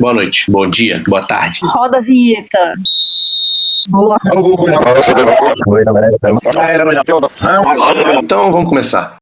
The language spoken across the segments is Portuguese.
Boa noite, bom dia, boa tarde. Roda a vinheta. Boa. Então vamos começar.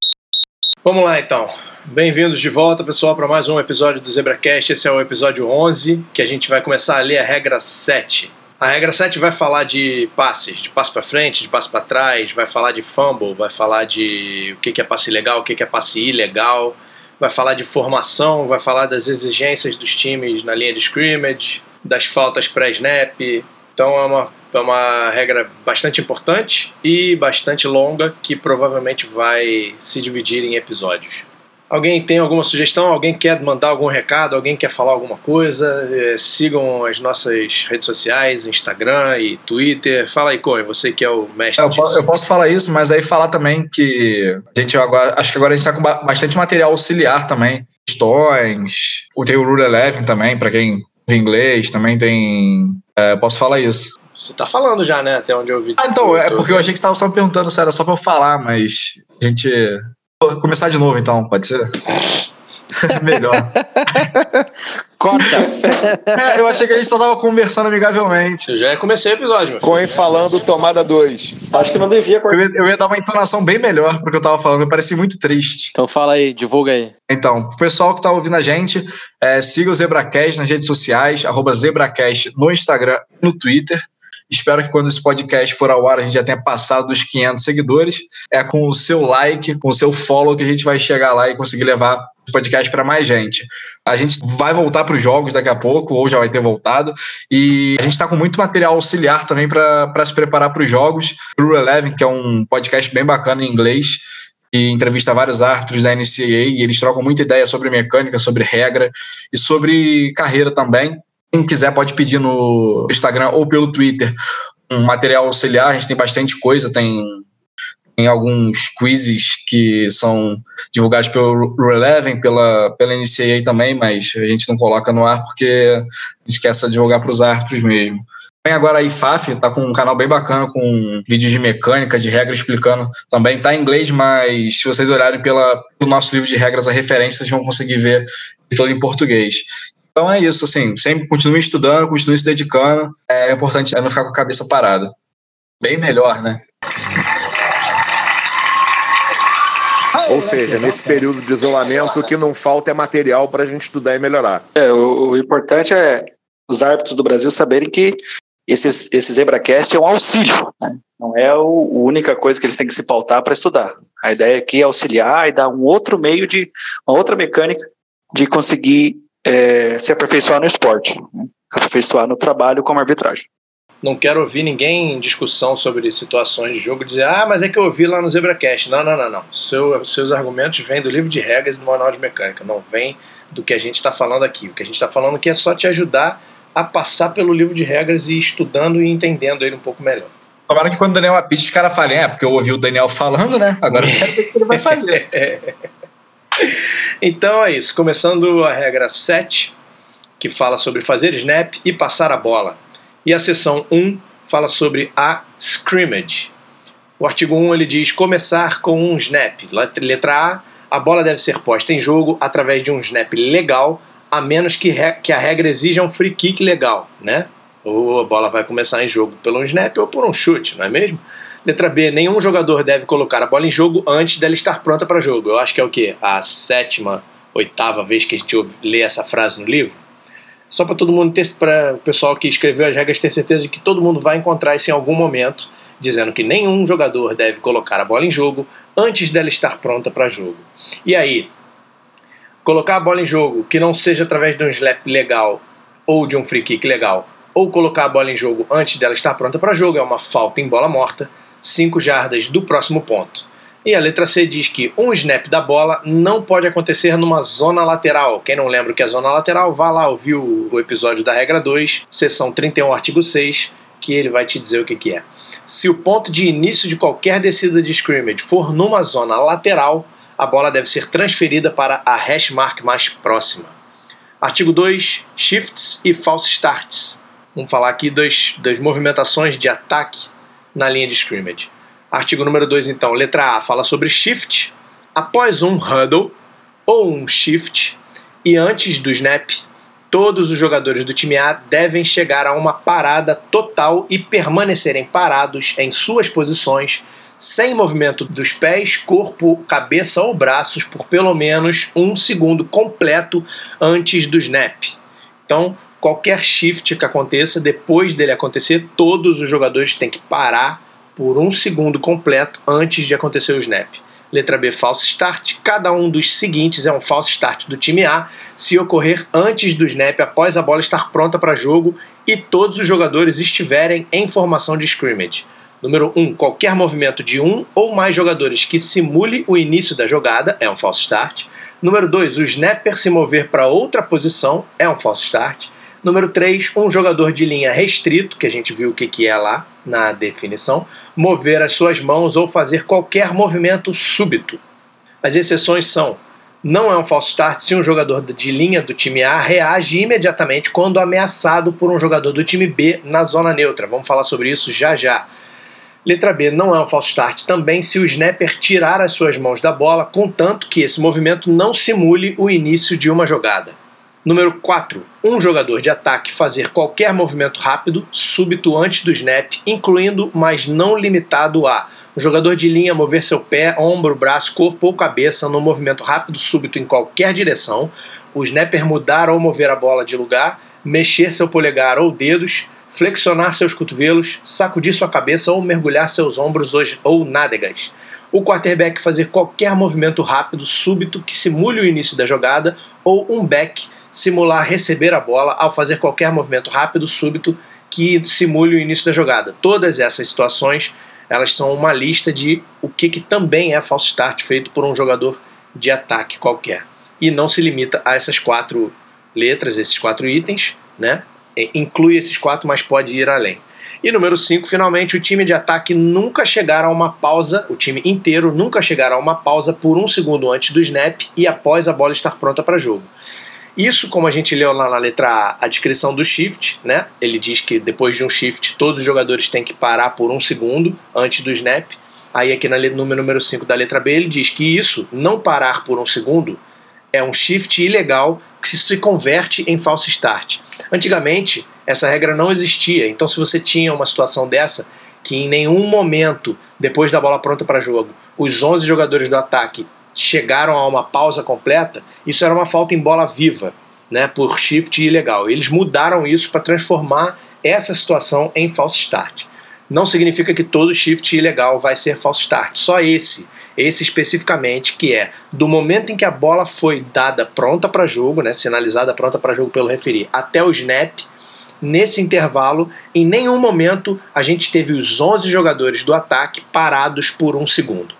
Vamos lá então. Bem-vindos de volta, pessoal, para mais um episódio do ZebraCast. Esse é o episódio 11, que a gente vai começar a ler a regra 7. A regra 7 vai falar de passes, de passe para frente, de passe para trás, vai falar de fumble, vai falar de o que é passe legal, o que é passe ilegal, vai falar de formação, vai falar das exigências dos times na linha de scrimmage, das faltas pré-snap. Então é uma, é uma regra bastante importante e bastante longa que provavelmente vai se dividir em episódios. Alguém tem alguma sugestão? Alguém quer mandar algum recado? Alguém quer falar alguma coisa? É, sigam as nossas redes sociais, Instagram e Twitter. Fala aí, Coen, você que é o mestre. Eu, eu, posso falar isso, mas aí falar também que a gente agora. Acho que agora a gente está com bastante material auxiliar também. Questões. Tem o Rule Eleven também, para quem vê inglês, também tem. É, posso falar isso. Você tá falando já, né? Até onde eu vi. Ah, então, é porque eu achei que você estava só perguntando se era só pra eu falar, mas a gente Vou começar de novo então, pode ser? Melhor. Corta. É, eu achei que a gente só tava conversando amigavelmente. Eu já comecei o episódio, meu Coen falando tomada 2. Acho que não devia eu ia, eu ia dar uma entonação bem melhor pro que eu tava falando, eu pareci muito triste. Então fala aí, divulga aí. Então, pro pessoal que tá ouvindo a gente, é, siga o Zebracast nas redes sociais, arroba Zebracast no Instagram e no Twitter. Espero que quando esse podcast for ao ar a gente já tenha passado dos 500 seguidores. É com o seu like, com o seu follow que a gente vai chegar lá e conseguir levar o podcast para mais gente. A gente vai voltar para os jogos daqui a pouco, ou já vai ter voltado, e a gente está com muito material auxiliar também para se preparar para os jogos. Rule Eleven, que é um podcast bem bacana em inglês, e entrevista vários árbitros da NCAA e eles trocam muita ideia sobre mecânica, sobre regra e sobre carreira também. Quem quiser pode pedir no Instagram ou pelo Twitter um material auxiliar, a gente tem bastante coisa, tem, tem alguns quizzes que são divulgados pelo Releven, pela, pela NCAA também, mas a gente não coloca no ar porque a gente quer só divulgar para os árbitros mesmo. Tem agora a IFAF, tá com um canal bem bacana com vídeos de mecânica, de regra explicando também. Tá em inglês, mas se vocês olharem pela, pelo nosso livro de regras, a referência, vocês vão conseguir ver todo em português. Então é isso, assim, sempre continue estudando, continue se dedicando. É importante não ficar com a cabeça parada. Bem melhor, né? Ou seja, nesse período de isolamento, o que não falta é material para a gente estudar e melhorar. É, o, o, importante é os árbitros do Brasil saberem que esse, esse ZebraCast é um auxílio, né? não é a única coisa que eles têm que se pautar para estudar. A ideia aqui é auxiliar e dar um outro meio de, uma outra mecânica de conseguir é, se aperfeiçoar no esporte, né? aperfeiçoar no trabalho como arbitragem. Não quero ouvir ninguém em discussão sobre situações de jogo dizer, ah, mas é que eu ouvi lá no ZebraCast. Não, não, não, não. Seu, seus argumentos vêm do livro de regras e do manual de mecânica, não vem do que a gente está falando aqui. O que a gente está falando aqui é só te ajudar a passar pelo livro de regras e ir estudando e entendendo ele um pouco melhor. Tomara que quando o Daniel apite, os caras falem, é, porque eu ouvi o Daniel falando, né? Agora eu quero ver o que ele vai fazer. Então é isso. Começando a regra 7, que fala sobre fazer snap e passar a bola. E a seção 1 fala sobre a scrimmage. O artigo 1 ele diz começar com um snap. Letra A, a bola deve ser posta em jogo através de um snap legal, a menos que, que a regra exija um free kick legal, né? Ou a bola vai começar em jogo pelo um snap ou por um chute, não é mesmo? Letra B, nenhum jogador deve colocar a bola em jogo antes dela estar pronta para jogo. Eu acho que é o quê? A sétima, oitava vez que a gente lê essa frase no livro. Só para todo mundo ter, para o pessoal que escreveu as regras ter certeza de que todo mundo vai encontrar isso em algum momento, dizendo que nenhum jogador deve colocar a bola em jogo antes dela estar pronta para jogo. E aí, colocar a bola em jogo que não seja através de um slap legal ou de um free kick legal, ou colocar a bola em jogo antes dela estar pronta para jogo é uma falta em bola morta 5 jardas do próximo ponto. E a letra C diz que um snap da bola não pode acontecer numa zona lateral. Quem não lembra o que é zona lateral, vá lá ouvir o episódio da regra 2, seção 31, artigo 6, que ele vai te dizer o que, que é. Se o ponto de início de qualquer descida de scrimmage for numa zona lateral, a bola deve ser transferida para a hash mark mais próxima. Artigo 2, shifts e false starts. Vamos falar aqui das, das movimentações de ataque na linha de scrimmage. Artigo número 2, então, letra A fala sobre shift após um huddle ou um shift e antes do snap, Todos os jogadores do time A devem chegar a uma parada total e permanecerem parados em suas posições, sem movimento dos pés, corpo, cabeça ou braços por pelo menos um segundo completo antes do snap. Então, qualquer shift que aconteça, depois dele acontecer, todos os jogadores têm que parar por um segundo completo antes de acontecer o snap. Letra B, false start. Cada um dos seguintes é um false start do time A se ocorrer antes do snap, após a bola estar pronta para jogo e todos os jogadores estiverem em formação de scrimmage. Número 1. Um, qualquer movimento de um ou mais jogadores que simule o início da jogada é um false start. Número 2. O snapper se mover para outra posição é um false start. Número 3, um jogador de linha restrito, que a gente viu o que, que é lá na definição, mover as suas mãos ou fazer qualquer movimento súbito. As exceções são: não é um false start se um jogador de linha do time A reage imediatamente quando ameaçado por um jogador do time B na zona neutra. Vamos falar sobre isso já já. Letra B, não é um false start também se o snapper tirar as suas mãos da bola, contanto que esse movimento não simule o início de uma jogada. Número 4. Um jogador de ataque fazer qualquer movimento rápido, súbito antes do snap, incluindo, mas não limitado a um jogador de linha mover seu pé, ombro, braço, corpo ou cabeça num movimento rápido, súbito em qualquer direção, o snapper mudar ou mover a bola de lugar, mexer seu polegar ou dedos, flexionar seus cotovelos, sacudir sua cabeça ou mergulhar seus ombros ou nádegas. O quarterback fazer qualquer movimento rápido, súbito, que simule o início da jogada, ou um back simular receber a bola ao fazer qualquer movimento rápido, súbito, que simule o início da jogada. Todas essas situações elas são uma lista de o que, que também é false start feito por um jogador de ataque qualquer. E não se limita a essas quatro letras, esses quatro itens, né? Inclui esses quatro, mas pode ir além. E número 5, finalmente, o time de ataque nunca chegará a uma pausa, o time inteiro nunca chegará a uma pausa por um segundo antes do snap e após a bola estar pronta para jogo. Isso, como a gente leu lá na letra A, a descrição do shift, né? Ele diz que depois de um shift, todos os jogadores têm que parar por um segundo antes do snap. Aí aqui no número 5 da letra B, ele diz que isso, não parar por um segundo, é um shift ilegal que se converte em false start. Antigamente, essa regra não existia, então se você tinha uma situação dessa, que em nenhum momento, depois da bola pronta para jogo, os 11 jogadores do ataque chegaram a uma pausa completa, isso era uma falta em bola viva, né, por shift ilegal. Eles mudaram isso para transformar essa situação em false start. Não significa que todo shift ilegal vai ser false start, só esse, esse especificamente, que é do momento em que a bola foi dada pronta para jogo, né, sinalizada pronta para jogo pelo referir, até o snap, nesse intervalo, em nenhum momento a gente teve os 11 jogadores do ataque parados por um segundo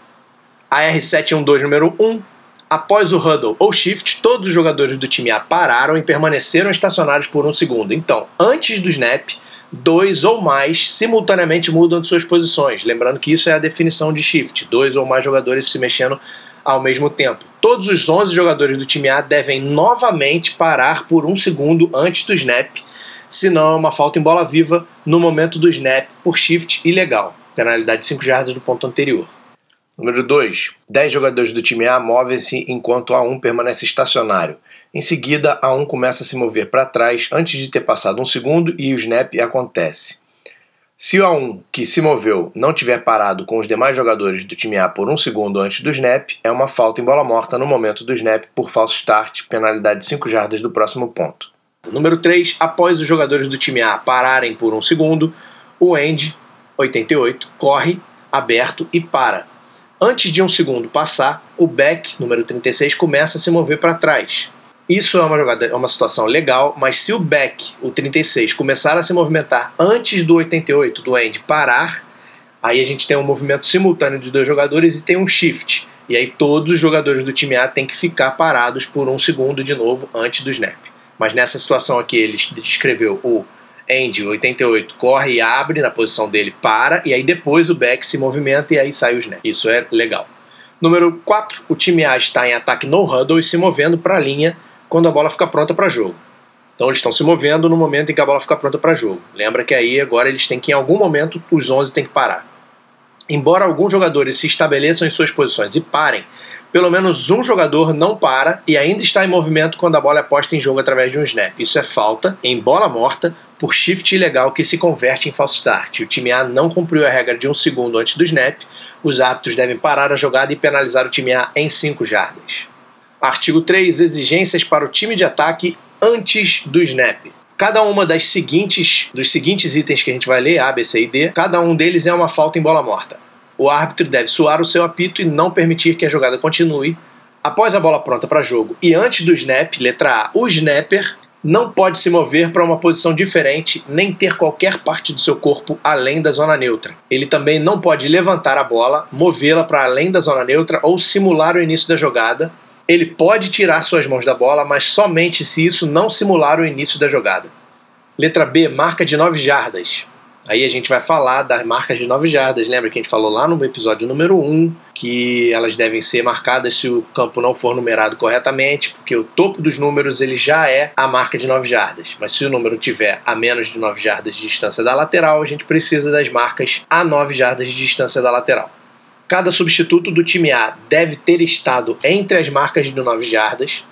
a R712 número 1. Após o huddle ou shift, todos os jogadores do time A pararam e permaneceram estacionados por um segundo. Então, antes do snap, dois ou mais simultaneamente mudam de suas posições. Lembrando que isso é a definição de shift: dois ou mais jogadores se mexendo ao mesmo tempo. Todos os 11 jogadores do time A devem novamente parar por um segundo antes do snap, senão é uma falta em bola viva no momento do snap por shift ilegal. Penalidade de 5 jardas do ponto anterior. Número 2. 10 jogadores do time A movem-se enquanto A1 permanece estacionário. Em seguida, A1 começa a se mover para trás antes de ter passado um segundo e o snap acontece. Se o A1 que se moveu não tiver parado com os demais jogadores do time A por um segundo antes do snap, é uma falta em bola morta no momento do snap por falso start, penalidade de 5 jardas do próximo ponto. Número 3. Após os jogadores do time A pararem por um segundo, o end, 88, corre aberto e para Antes de um segundo passar, o back, número 36, começa a se mover para trás. Isso é uma jogada, é uma situação legal, mas se o back, o 36, começar a se movimentar antes do 88, do end, parar, aí a gente tem um movimento simultâneo dos dois jogadores e tem um shift. E aí todos os jogadores do time A têm que ficar parados por um segundo de novo antes do snap. Mas nessa situação aqui ele descreveu o Andy, 88, corre e abre na posição dele, para, e aí depois o back se movimenta e aí sai o snap. Isso é legal. Número 4, o time A está em ataque no huddle e se movendo para a linha quando a bola fica pronta para jogo. Então eles estão se movendo no momento em que a bola fica pronta para jogo. Lembra que aí agora eles têm que em algum momento os 11 têm que parar. Embora alguns jogadores se estabeleçam em suas posições e parem pelo menos um jogador não para e ainda está em movimento quando a bola é posta em jogo através de um snap. Isso é falta em bola morta por shift ilegal que se converte em false start. O time A não cumpriu a regra de um segundo antes do snap. Os árbitros devem parar a jogada e penalizar o time A em 5 jardas. Artigo 3. Exigências para o time de ataque antes do snap. Cada uma das seguintes dos seguintes itens que a gente vai ler, A, B, C e D, cada um deles é uma falta em bola morta. O árbitro deve soar o seu apito e não permitir que a jogada continue. Após a bola pronta para jogo e antes do snap, letra A, o snapper não pode se mover para uma posição diferente nem ter qualquer parte do seu corpo além da zona neutra. Ele também não pode levantar a bola, movê-la para além da zona neutra ou simular o início da jogada. Ele pode tirar suas mãos da bola, mas somente se isso não simular o início da jogada. Letra B, marca de 9 jardas. Aí a gente vai falar das marcas de 9 jardas. Lembra que a gente falou lá no episódio número 1 que elas devem ser marcadas se o campo não for numerado corretamente, porque o topo dos números ele já é a marca de 9 jardas. Mas se o número tiver a menos de 9 jardas de distância da lateral, a gente precisa das marcas a 9 jardas de distância da lateral. Cada substituto do time A deve ter estado entre as marcas de 9 jardas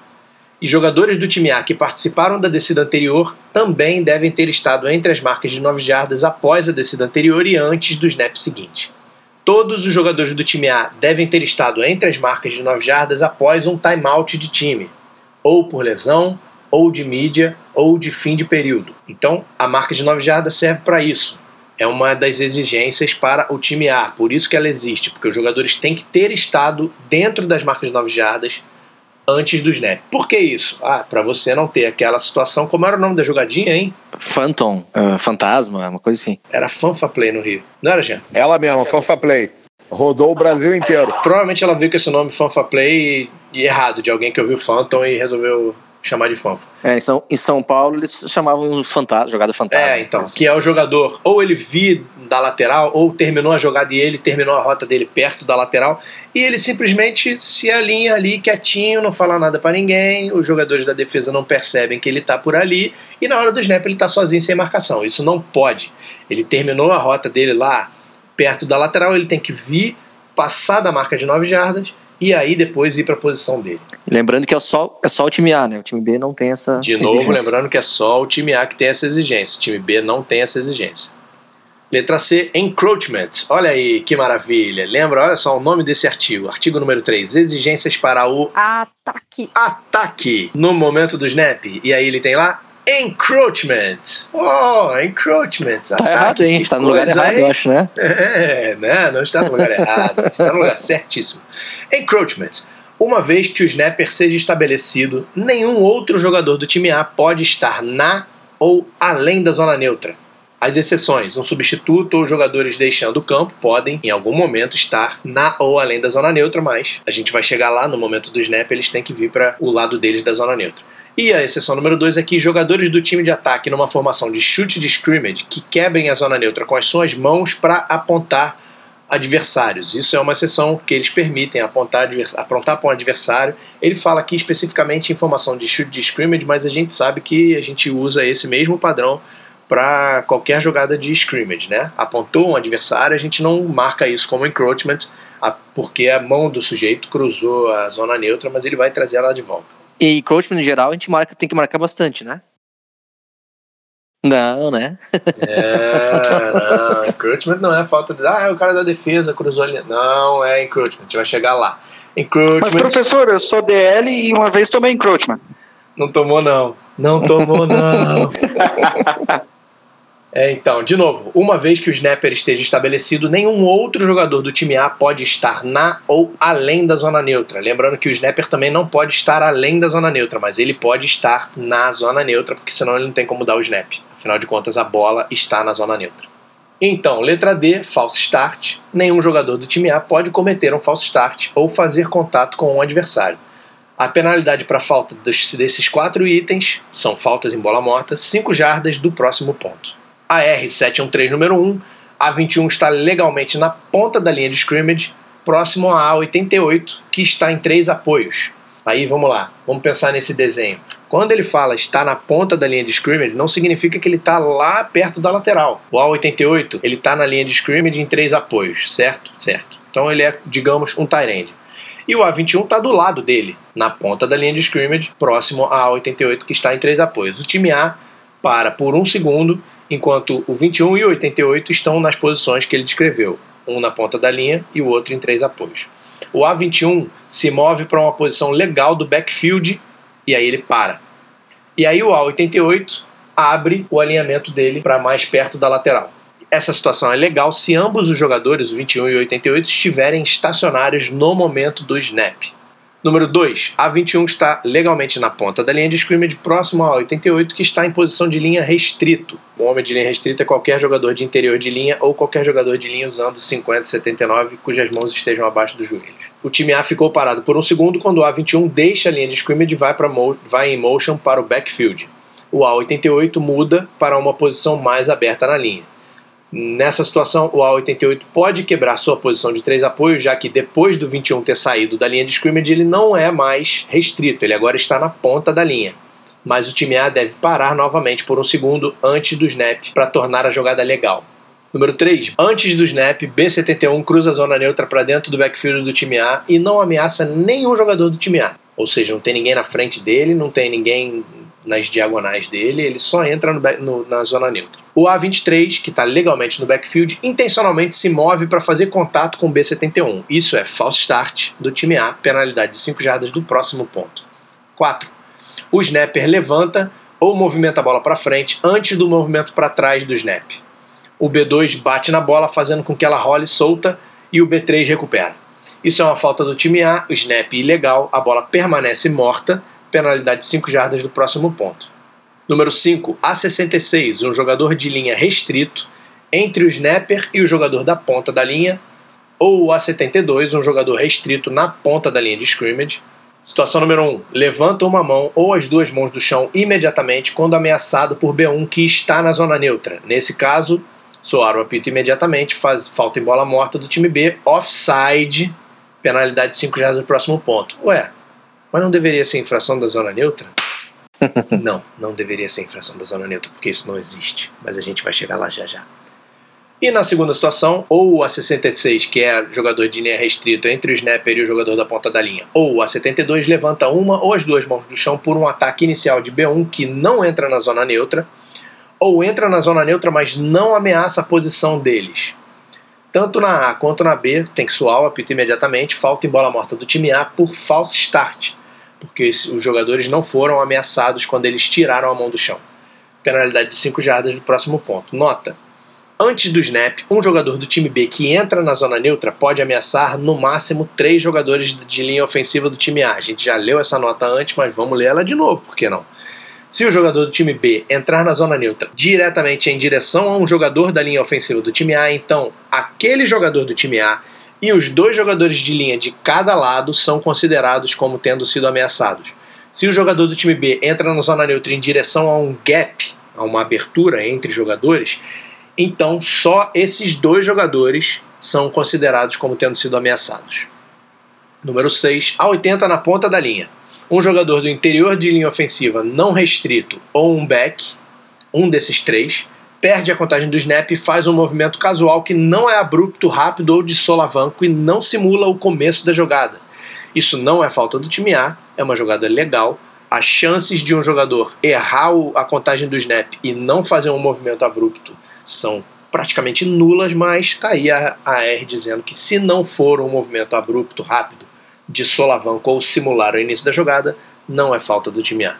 e jogadores do time A que participaram da descida anterior também devem ter estado entre as marcas de 9 jardas após a descida anterior e antes do snap seguinte. Todos os jogadores do time A devem ter estado entre as marcas de 9 jardas após um timeout de time, ou por lesão, ou de mídia, ou de fim de período. Então, a marca de 9 jardas serve para isso. É uma das exigências para o time A, por isso que ela existe, porque os jogadores têm que ter estado dentro das marcas de 9 jardas antes do snap. Por que isso? Ah, para você não ter aquela situação. Como era o nome da jogadinha, hein? Phantom, uh, Fantasma, uma coisa assim. Era Fanfa Play no Rio. Não era, Jean? Ela mesma, Fanfa Play. Rodou o Brasil inteiro. Provavelmente ela viu com esse nome Fanfa Play e, e errado, de alguém que ouviu Phantom e resolveu chamar de fanfa. É, em São, em São Paulo eles chamavam fantasma, jogada fantasma. É, então, que é o jogador, ou ele vi da lateral, ou terminou a jogada e ele terminou a rota dele perto da lateral, e ele simplesmente se alinha ali quietinho, não fala nada para ninguém, os jogadores da defesa não percebem que ele tá por ali, e na hora do snap ele tá sozinho sem marcação. Isso não pode. Ele terminou a rota dele lá perto da lateral, ele tem que vir, passar da marca de 9 jardas, e aí depois ir para a posição dele. Lembrando que é só, é só o time A, né? O time B não tem essa. De novo, exigência. lembrando que é só o time A que tem essa exigência. O time B não tem essa exigência. Letra C, encroachment. Olha aí que maravilha. Lembra, olha só o nome desse artigo. Artigo número 3. Exigências para o ataque. Ataque no momento do snap. E aí ele tem lá Encroachment. Oh, encroachment. Tá Ataque, errado, hein? Está no lugar errado, eu acho, né? É, né? Não está no lugar errado. Está no lugar certíssimo. Encroachment. Uma vez que o snapper seja estabelecido, nenhum outro jogador do time A pode estar na ou além da zona neutra. As exceções, um substituto ou jogadores deixando o campo podem, em algum momento, estar na ou além da zona neutra, mas a gente vai chegar lá no momento do snap, eles têm que vir para o lado deles da zona neutra. E a exceção número 2 é que jogadores do time de ataque numa formação de chute de scrimmage que quebrem a zona neutra com as suas mãos para apontar adversários. Isso é uma exceção que eles permitem apontar, apontar para um adversário. Ele fala aqui especificamente em formação de chute de scrimmage, mas a gente sabe que a gente usa esse mesmo padrão para qualquer jogada de scrimmage, né? Apontou um adversário, a gente não marca isso como encroachment, porque a mão do sujeito cruzou a zona neutra, mas ele vai trazer ela de volta. E encroachment em geral a gente marca, tem que marcar bastante, né? Não, né? é, não. Encroachment não é falta de. Ah, é o cara da defesa cruzou ali. Não, é encroachment. A gente vai chegar lá. Encroachment. Mas, professor, eu sou DL e uma vez tomei encroachment. Não tomou, não. Não tomou, não. É, então, de novo, uma vez que o snapper esteja estabelecido, nenhum outro jogador do time A pode estar na ou além da zona neutra. Lembrando que o snapper também não pode estar além da zona neutra, mas ele pode estar na zona neutra, porque senão ele não tem como dar o snap. Afinal de contas, a bola está na zona neutra. Então, letra D, false start. Nenhum jogador do time A pode cometer um false start ou fazer contato com um adversário. A penalidade para falta desses quatro itens são faltas em bola morta, 5 jardas do próximo ponto a R713 número 1, a 21 está legalmente na ponta da linha de scrimmage, próximo à A88, que está em três apoios. Aí vamos lá, vamos pensar nesse desenho. Quando ele fala está na ponta da linha de scrimmage, não significa que ele está lá perto da lateral. O A88, ele está na linha de scrimmage em três apoios, certo? Certo. Então ele é, digamos, um tight end. E o A21 está do lado dele, na ponta da linha de scrimmage, próximo a A88 que está em três apoios. O time A para por um segundo, enquanto o 21 e o 88 estão nas posições que ele descreveu, um na ponta da linha e o outro em três apoios. O A21 se move para uma posição legal do backfield e aí ele para. E aí o A88 abre o alinhamento dele para mais perto da lateral. Essa situação é legal se ambos os jogadores, o 21 e o 88, estiverem estacionários no momento do snap. Número 2. A 21 está legalmente na ponta da linha de scrimmage, próximo a 88, que está em posição de linha restrito. O homem de linha restrita é qualquer jogador de interior de linha ou qualquer jogador de linha usando 50 79 cujas mãos estejam abaixo dos joelhos. O time A ficou parado por um segundo quando o A21 deixa a linha de scrimmage e vai, vai em motion para o backfield. O A88 muda para uma posição mais aberta na linha. Nessa situação, o A88 pode quebrar sua posição de três apoios, já que depois do 21 ter saído da linha de scrimmage, ele não é mais restrito, ele agora está na ponta da linha. Mas o time A deve parar novamente por um segundo antes do snap para tornar a jogada legal. Número 3. Antes do snap, B71 cruza a zona neutra para dentro do backfield do time A e não ameaça nenhum jogador do time A. Ou seja, não tem ninguém na frente dele, não tem ninguém nas diagonais dele, ele só entra no, no, na zona neutra. O A23, que está legalmente no backfield, intencionalmente se move para fazer contato com o B71. Isso é false start do time A, penalidade de 5 jardas do próximo ponto. 4. O snapper levanta ou movimenta a bola para frente antes do movimento para trás do snap. O B2 bate na bola, fazendo com que ela role solta e o B3 recupera. Isso é uma falta do time A, o snap ilegal, a bola permanece morta, penalidade de 5 jardas do próximo ponto. Número 5, A66, um jogador de linha restrito entre o snapper e o jogador da ponta da linha, ou o A72, um jogador restrito na ponta da linha de scrimmage. Situação número 1, um, levanta uma mão ou as duas mãos do chão imediatamente quando ameaçado por B1 que está na zona neutra. Nesse caso, soar o apito imediatamente, faz falta em bola morta do time B, offside, penalidade de 5 jardas do próximo ponto. Ué, mas não deveria ser infração da zona neutra? não, não deveria ser infração da zona neutra, porque isso não existe. Mas a gente vai chegar lá já já. E na segunda situação, ou a 66, que é jogador de linha restrito entre o snapper e o jogador da ponta da linha, ou a 72 levanta uma ou as duas mãos do chão por um ataque inicial de B1 que não entra na zona neutra, ou entra na zona neutra, mas não ameaça a posição deles. Tanto na A quanto na B, tem que suar o apito imediatamente, falta em bola morta do time A por false start porque os jogadores não foram ameaçados quando eles tiraram a mão do chão. Penalidade de 5 jardas do próximo ponto. Nota: Antes do snap, um jogador do time B que entra na zona neutra pode ameaçar no máximo três jogadores de linha ofensiva do time A. A gente já leu essa nota antes, mas vamos ler ela de novo, por que não? Se o jogador do time B entrar na zona neutra diretamente em direção a um jogador da linha ofensiva do time A, então aquele jogador do time A e os dois jogadores de linha de cada lado são considerados como tendo sido ameaçados. Se o jogador do time B entra na zona neutra em direção a um gap, a uma abertura entre jogadores, então só esses dois jogadores são considerados como tendo sido ameaçados. Número 6, a 80 na ponta da linha. Um jogador do interior de linha ofensiva não restrito ou um back, um desses três, perde a contagem do snap e faz um movimento casual que não é abrupto, rápido ou de solavanco e não simula o começo da jogada. Isso não é falta do time A, é uma jogada legal. As chances de um jogador errar a contagem do snap e não fazer um movimento abrupto são praticamente nulas, mas está aí a AR dizendo que se não for um movimento abrupto, rápido, de solavanco ou simular o início da jogada, não é falta do time A.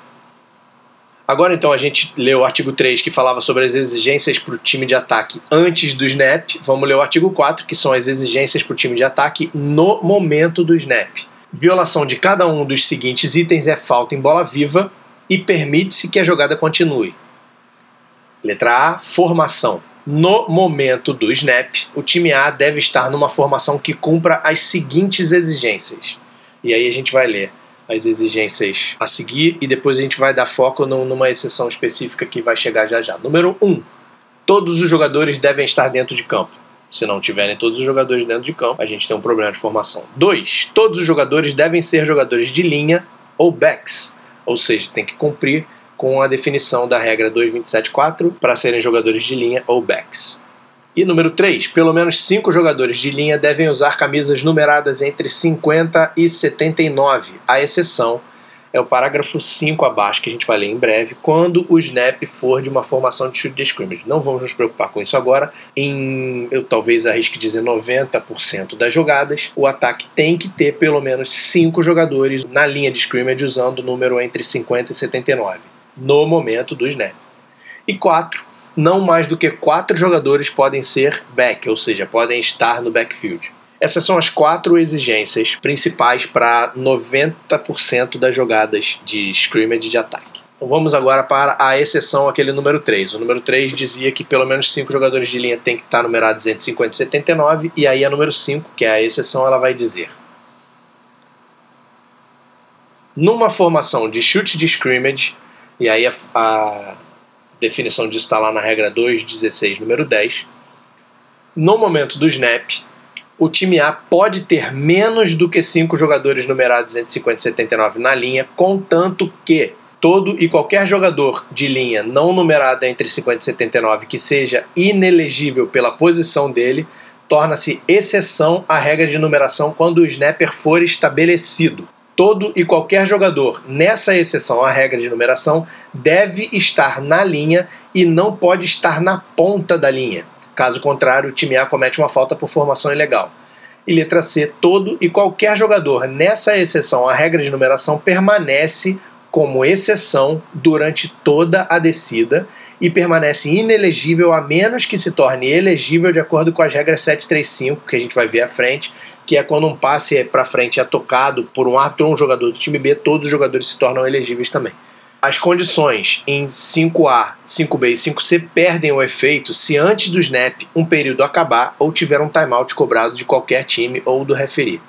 Agora então a gente leu o artigo 3 que falava sobre as exigências para o time de ataque antes do snap. Vamos ler o artigo 4, que são as exigências para o time de ataque no momento do snap. Violação de cada um dos seguintes itens é falta em bola viva e permite-se que a jogada continue. Letra A, formação. No momento do snap, o time A deve estar numa formação que cumpra as seguintes exigências. E aí a gente vai ler as exigências a seguir e depois a gente vai dar foco numa exceção específica que vai chegar já já. Número 1. Um, todos os jogadores devem estar dentro de campo. Se não tiverem todos os jogadores dentro de campo, a gente tem um problema de formação. 2. Todos os jogadores devem ser jogadores de linha ou backs, ou seja, tem que cumprir com a definição da regra 2.27.4 para serem jogadores de linha ou backs. E número 3, pelo menos 5 jogadores de linha devem usar camisas numeradas entre 50 e 79. A exceção é o parágrafo 5 abaixo, que a gente vai ler em breve, quando o snap for de uma formação de chute de scrimmage. Não vamos nos preocupar com isso agora. Em, eu talvez arrisque dizer 90% das jogadas, o ataque tem que ter pelo menos 5 jogadores na linha de scrimmage usando o número entre 50 e 79, no momento do snap. E 4, não mais do que quatro jogadores podem ser back, ou seja, podem estar no backfield. Essas são as quatro exigências principais para 90% das jogadas de scrimmage de ataque. Então vamos agora para a exceção aquele número 3. O número 3 dizia que pelo menos 5 jogadores de linha tem que estar numerados entre 50 e 79, e aí a número 5, que é a exceção, ela vai dizer numa formação de chute de scrimmage, e aí a, a definição disso está lá na regra 2.16, número 10. No momento do snap, o time A pode ter menos do que 5 jogadores numerados entre 50 e 79 na linha, contanto que todo e qualquer jogador de linha não numerado entre 50 e 79 que seja inelegível pela posição dele, torna-se exceção à regra de numeração quando o snapper for estabelecido. Todo e qualquer jogador, nessa exceção à regra de numeração, deve estar na linha e não pode estar na ponta da linha. Caso contrário, o time A comete uma falta por formação ilegal. E letra C, todo e qualquer jogador nessa exceção à regra de numeração permanece como exceção durante toda a descida e permanece inelegível a menos que se torne elegível de acordo com as regras 735, que a gente vai ver à frente, que é quando um passe para frente é tocado por um árbitro ou um jogador do time B, todos os jogadores se tornam elegíveis também. As condições em 5A, 5B e 5C perdem o efeito se antes do snap um período acabar ou tiver um timeout cobrado de qualquer time ou do referee.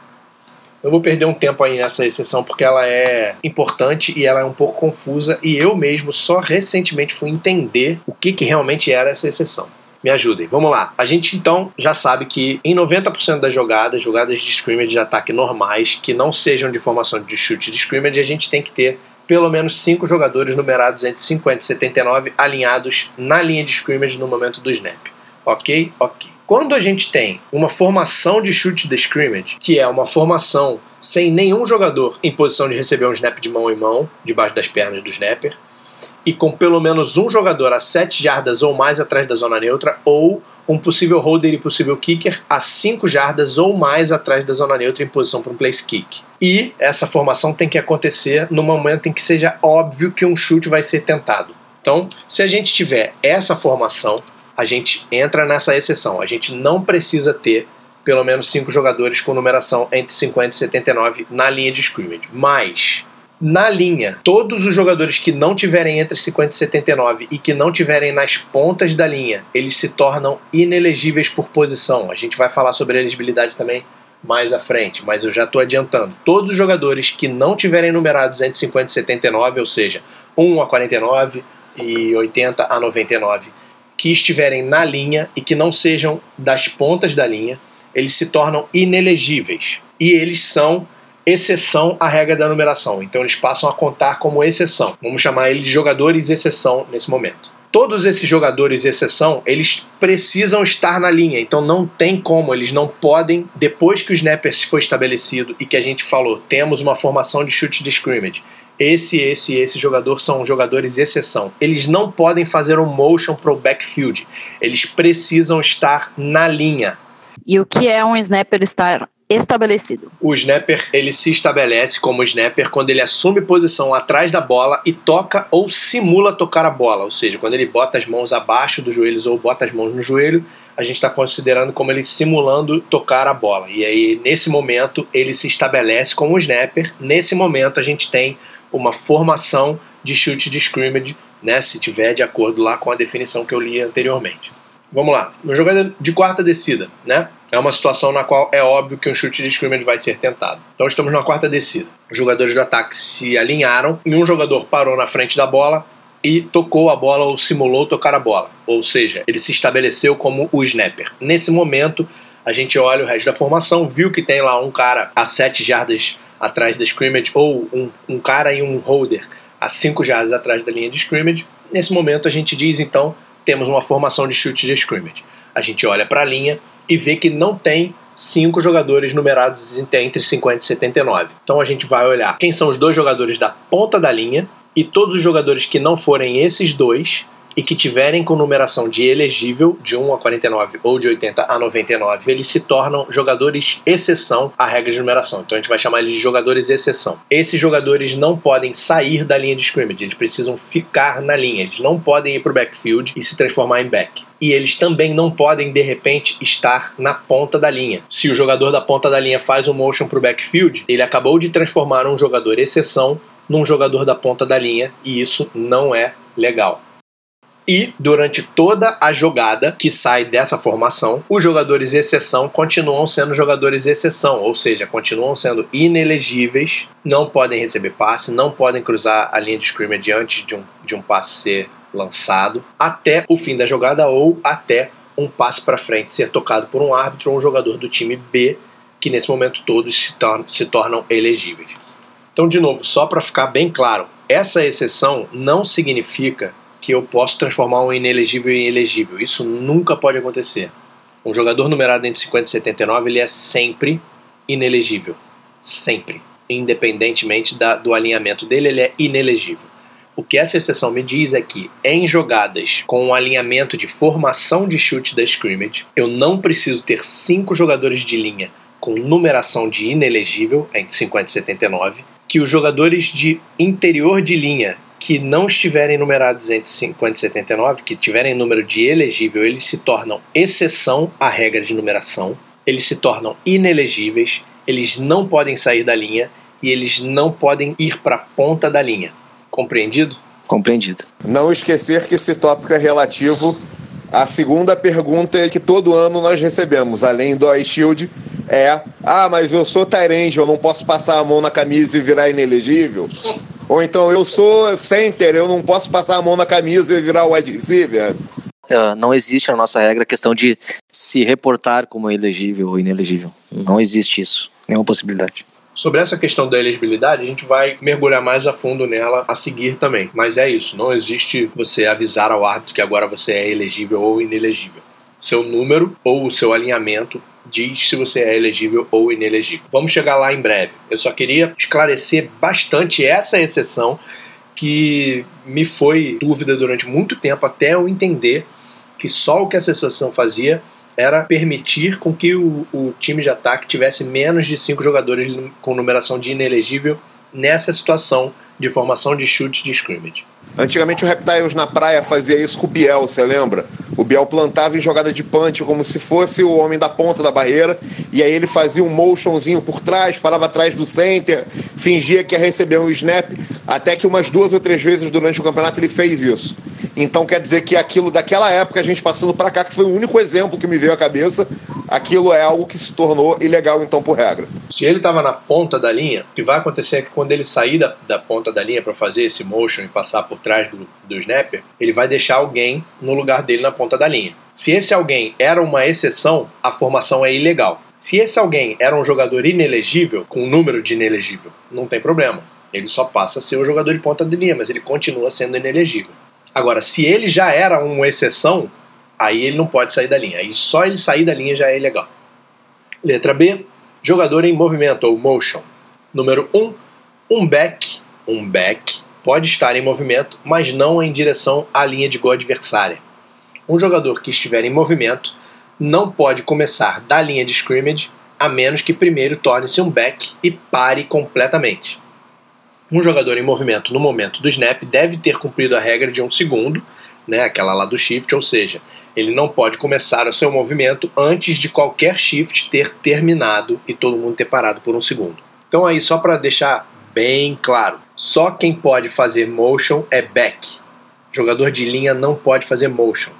Eu vou perder um tempo aí nessa exceção porque ela é importante e ela é um pouco confusa e eu mesmo só recentemente fui entender o que, que realmente era essa exceção. Me ajudem. Vamos lá. A gente então já sabe que em 90% das jogadas, jogadas de scrimmage de ataque normais, que não sejam de formação de chute de scrimmage, a gente tem que ter pelo menos cinco jogadores numerados entre 50 e 79 alinhados na linha de scrimmage no momento do snap. Ok? Ok. Quando a gente tem uma formação de chute de scrimmage, que é uma formação sem nenhum jogador em posição de receber um snap de mão em mão, debaixo das pernas do snapper, e com pelo menos um jogador a 7 jardas ou mais atrás da zona neutra, ou um possível holder e possível kicker a 5 jardas ou mais atrás da zona neutra em posição para um place kick. E essa formação tem que acontecer no momento em que seja óbvio que um chute vai ser tentado. Então, se a gente tiver essa formação, a gente entra nessa exceção. A gente não precisa ter pelo menos 5 jogadores com numeração entre 50 e 79 na linha de scrimmage. Mas na linha, todos os jogadores que não tiverem entre 50 e 79 e que não tiverem nas pontas da linha, eles se tornam inelegíveis por posição. A gente vai falar sobre elegibilidade também mais à frente, mas eu já estou adiantando. Todos os jogadores que não tiverem numerados entre 50 e 79, ou seja, 1 a 49 e 80 a 99, que estiverem na linha e que não sejam das pontas da linha, eles se tornam inelegíveis. E eles são exceção à regra da numeração. Então eles passam a contar como exceção. Vamos chamar ele de jogadores exceção nesse momento. Todos esses jogadores exceção, eles precisam estar na linha, então não tem como, eles não podem, depois que o snapper foi estabelecido e que a gente falou, temos uma formação de chute de scrimmage, esse, esse e esse jogador são jogadores exceção. Eles não podem fazer um motion pro backfield. Eles precisam estar na linha. E o que é um snapper estar estabelecido. O snapper ele se estabelece como snapper quando ele assume posição atrás da bola e toca ou simula tocar a bola, ou seja, quando ele bota as mãos abaixo dos joelhos ou bota as mãos no joelho, a gente está considerando como ele simulando tocar a bola. E aí nesse momento ele se estabelece como snapper. Nesse momento a gente tem uma formação de chute de scrimmage, né, se tiver de acordo lá com a definição que eu li anteriormente. Vamos lá, uma jogada de quarta descida, né? é uma situação na qual é óbvio que um chute de scrimmage vai ser tentado. Então estamos na quarta descida. Os jogadores do ataque se alinharam e um jogador parou na frente da bola e tocou a bola ou simulou tocar a bola. Ou seja, ele se estabeleceu como o snapper. Nesse momento, a gente olha o resto da formação, viu que tem lá um cara a 7 jardas atrás da scrimmage ou um, um cara e um holder a 5 jardas atrás da linha de scrimmage. Nesse momento, a gente diz então temos uma formação de chute de scrimmage. a gente olha para a linha e vê que não tem cinco jogadores numerados entre 50 e 79. Então a gente vai olhar quem são os dois jogadores da ponta da linha e todos os jogadores que não forem esses dois e que tiverem com numeração de elegível, de 1 a 49 ou de 80 a 99, eles se tornam jogadores exceção à regra de numeração. Então a gente vai chamar eles de jogadores exceção. Esses jogadores não podem sair da linha de scrimmage, eles precisam ficar na linha, eles não podem ir para o backfield e se transformar em back. E eles também não podem, de repente, estar na ponta da linha. Se o jogador da ponta da linha faz um motion para o backfield, ele acabou de transformar um jogador exceção num jogador da ponta da linha e isso não é legal. E durante toda a jogada que sai dessa formação, os jogadores exceção continuam sendo jogadores exceção, ou seja, continuam sendo inelegíveis, não podem receber passe, não podem cruzar a linha de scrimmage antes de um, de um passe ser lançado, até o fim da jogada ou até um passe para frente ser tocado por um árbitro ou um jogador do time B, que nesse momento todos se, tornam, se tornam elegíveis. Então, de novo, só para ficar bem claro, essa exceção não significa que eu posso transformar um inelegível em elegível. Isso nunca pode acontecer. Um jogador numerado entre 50 e 79 ele é sempre inelegível. Sempre. Independentemente da, do alinhamento dele, ele é inelegível. O que essa exceção me diz é que em jogadas com um alinhamento de formação de chute da scrimmage, eu não preciso ter cinco jogadores de linha com numeração de inelegível entre 50 e 79, que os jogadores de interior de linha que não estiverem numerados entre 50 e 79, que tiverem número de elegível, eles se tornam exceção à regra de numeração, eles se tornam inelegíveis, eles não podem sair da linha e eles não podem ir para a ponta da linha. Compreendido? Compreendido. Não esquecer que esse tópico é relativo à segunda pergunta que todo ano nós recebemos, além do iShield, é: Ah, mas eu sou Tyrande, eu não posso passar a mão na camisa e virar inelegível? Ou então, eu sou center, eu não posso passar a mão na camisa e virar wide receiver. Uh, não existe na nossa regra a questão de se reportar como elegível ou inelegível. Não existe isso, nenhuma possibilidade. Sobre essa questão da elegibilidade, a gente vai mergulhar mais a fundo nela a seguir também. Mas é isso, não existe você avisar ao árbitro que agora você é elegível ou inelegível. Seu número ou o seu alinhamento diz se você é elegível ou inelegível. Vamos chegar lá em breve. Eu só queria esclarecer bastante essa exceção que me foi dúvida durante muito tempo até eu entender que só o que essa exceção fazia era permitir com que o, o time de ataque tivesse menos de cinco jogadores com numeração de inelegível nessa situação de formação de chute de scrimmage. Antigamente o Reptiles na praia fazia isso com o Biel, você lembra? O Biel plantava em jogada de punch como se fosse o homem da ponta da barreira, e aí ele fazia um motionzinho por trás, parava atrás do center, fingia que ia receber um snap, até que umas duas ou três vezes durante o campeonato ele fez isso. Então quer dizer que aquilo daquela época, a gente passando para cá, que foi o único exemplo que me veio à cabeça, aquilo é algo que se tornou ilegal então por regra. Se ele estava na ponta da linha, o que vai acontecer é que quando ele sair da, da ponta da linha para fazer esse motion e passar por trás do, do snapper, ele vai deixar alguém no lugar dele na ponta da linha. Se esse alguém era uma exceção, a formação é ilegal. Se esse alguém era um jogador inelegível, com um número de inelegível, não tem problema. Ele só passa a ser o jogador de ponta de linha, mas ele continua sendo inelegível. Agora, se ele já era uma exceção, aí ele não pode sair da linha. Aí só ele sair da linha já é ilegal. Letra B, jogador em movimento ou motion. Número 1, um, um back, um back pode estar em movimento, mas não em direção à linha de gol adversária. Um jogador que estiver em movimento não pode começar da linha de scrimmage a menos que primeiro torne-se um back e pare completamente. Um jogador em movimento no momento do snap deve ter cumprido a regra de um segundo, né, aquela lá do shift, ou seja, ele não pode começar o seu movimento antes de qualquer shift ter terminado e todo mundo ter parado por um segundo. Então aí só para deixar bem claro, só quem pode fazer motion é back. Jogador de linha não pode fazer motion.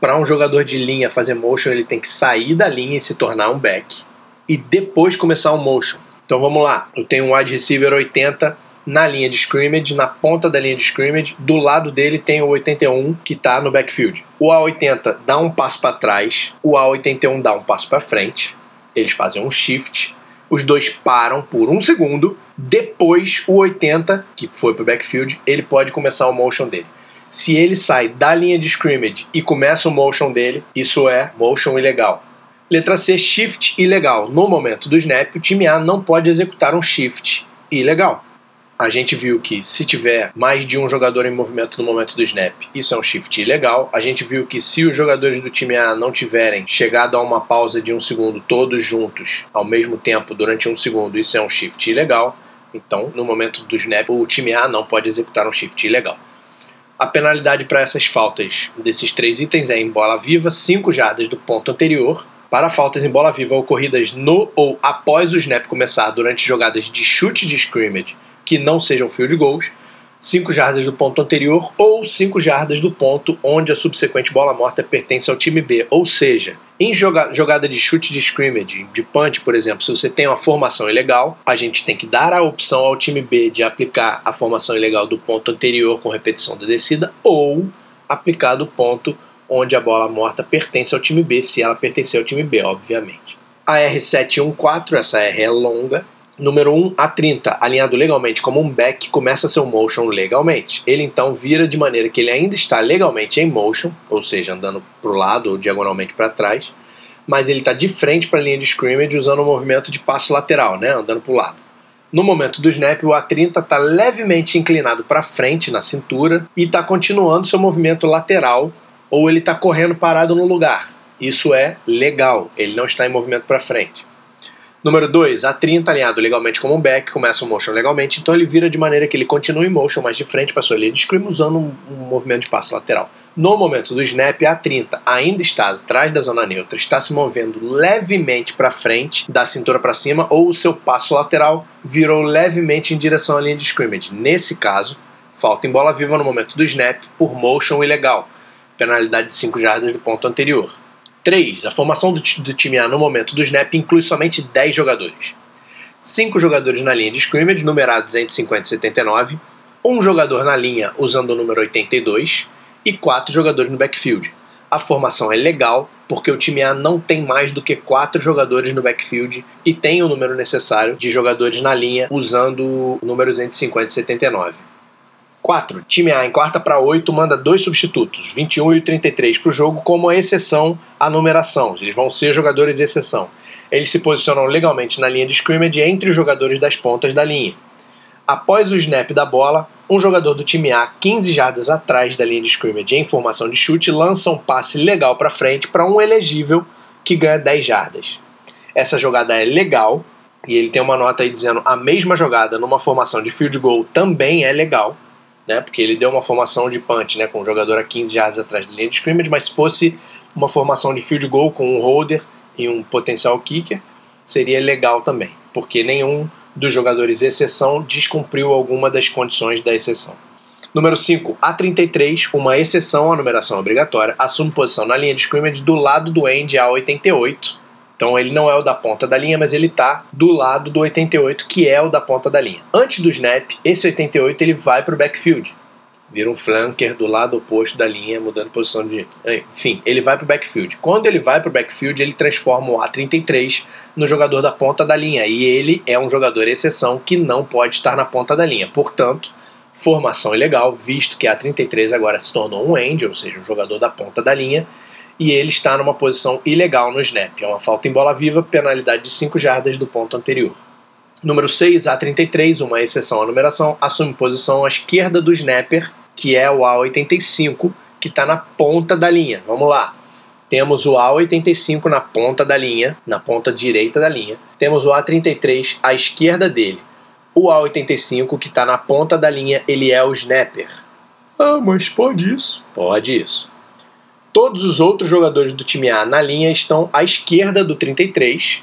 Para um jogador de linha fazer motion, ele tem que sair da linha e se tornar um back e depois começar o motion. Então vamos lá, eu tenho um wide receiver 80 na linha de scrimmage, na ponta da linha de scrimmage. Do lado dele tem o 81 que está no backfield. O A80 dá um passo para trás, o A81 dá um passo para frente. Eles fazem um shift. Os dois param por um segundo. Depois, o 80, que foi para o backfield, ele pode começar o motion dele. Se ele sai da linha de scrimmage e começa o motion dele, isso é motion ilegal. Letra C, shift ilegal. No momento do snap, o time A não pode executar um shift ilegal a gente viu que se tiver mais de um jogador em movimento no momento do snap, isso é um shift ilegal. A gente viu que se os jogadores do time A não tiverem chegado a uma pausa de um segundo todos juntos ao mesmo tempo durante um segundo, isso é um shift ilegal. Então, no momento do snap, o time A não pode executar um shift ilegal. A penalidade para essas faltas desses três itens é em bola viva, 5 jardas do ponto anterior. Para faltas em bola viva ocorridas no ou após o snap começar durante jogadas de chute de scrimmage que não sejam field goals, 5 jardas do ponto anterior ou 5 jardas do ponto onde a subsequente bola morta pertence ao time B. Ou seja, em joga jogada de chute de scrimmage, de punch, por exemplo, se você tem uma formação ilegal, a gente tem que dar a opção ao time B de aplicar a formação ilegal do ponto anterior com repetição da descida ou aplicar do ponto onde a bola morta pertence ao time B, se ela pertencer ao time B, obviamente. A R714, essa R é longa, Número 1 a 30, alinhado legalmente como um back, começa seu motion legalmente. Ele então vira de maneira que ele ainda está legalmente em motion, ou seja, andando para o lado ou diagonalmente para trás, mas ele está de frente para a linha de scrimmage usando o um movimento de passo lateral, né, andando para o lado. No momento do snap, o A30 está levemente inclinado para frente na cintura e está continuando seu movimento lateral, ou ele está correndo parado no lugar. Isso é legal, ele não está em movimento para frente. Número 2, a 30 alinhado legalmente como um back, começa o motion legalmente, então ele vira de maneira que ele continue em motion mais de frente para sua linha de scream usando um, um, movimento de passo lateral. No momento do snap, a 30 ainda está atrás da zona neutra, está se movendo levemente para frente, da cintura para cima, ou o seu passo lateral virou levemente em direção à linha de scrimmage. Nesse caso, falta em bola viva no momento do snap por motion ilegal, penalidade de 5 jardas do ponto anterior. 3. A formação do, do time A no momento do snap inclui somente 10 jogadores. 5 jogadores na linha de scrimmage, numerados entre 50 e 79, um jogador na linha usando o número 82 e 4 jogadores no backfield. A formação é legal porque o time A não tem mais do que 4 jogadores no backfield e tem o número necessário de jogadores na linha usando números entre 50 e 79. 4. Time A em quarta para 8 manda dois substitutos, 21 e 33 para o jogo, como exceção à numeração. Eles vão ser jogadores de exceção. Eles se posicionam legalmente na linha de scrimmage entre os jogadores das pontas da linha. Após o snap da bola, um jogador do time A, 15 jardas atrás da linha de scrimmage em formação de chute, lança um passe legal para frente para um elegível que ganha 10 jardas. Essa jogada é legal e ele tem uma nota aí dizendo a mesma jogada numa formação de field goal também é legal né? Porque ele deu uma formação de punch, né? Com o jogador a 15 yards atrás da linha de scrimmage, mas se fosse uma formação de field goal com um holder e um potencial kicker, seria legal também, porque nenhum dos jogadores exceção descumpriu alguma das condições da exceção. Número 5, A33, uma exceção à numeração obrigatória, assume posição na linha de scrimmage do lado do end A88, então ele não é o da ponta da linha, mas ele está do lado do 88, que é o da ponta da linha. Antes do snap, esse 88 ele vai para o backfield. Vira um flanker do lado oposto da linha, mudando posição de. Enfim, ele vai para o backfield. Quando ele vai para o backfield, ele transforma o A33 no jogador da ponta da linha. E ele é um jogador exceção que não pode estar na ponta da linha. Portanto, formação ilegal, visto que a 33 agora se tornou um end, ou seja, um jogador da ponta da linha, e ele está numa posição ilegal no snap. É uma falta em bola viva, penalidade de 5 jardas do ponto anterior. Número 6, A33, uma exceção à numeração, assume posição à esquerda do snapper, que é o A85, que está na ponta da linha. Vamos lá. Temos o A85 na ponta da linha, na ponta direita da linha. Temos o A33 à esquerda dele. O A85 que está na ponta da linha, ele é o snapper. Ah, mas pode isso? Pode isso. Todos os outros jogadores do time A na linha estão à esquerda do 33.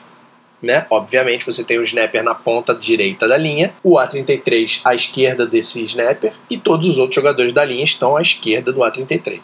Né? Obviamente você tem o snapper na ponta direita da linha, o A33 à esquerda desse snapper e todos os outros jogadores da linha estão à esquerda do A33.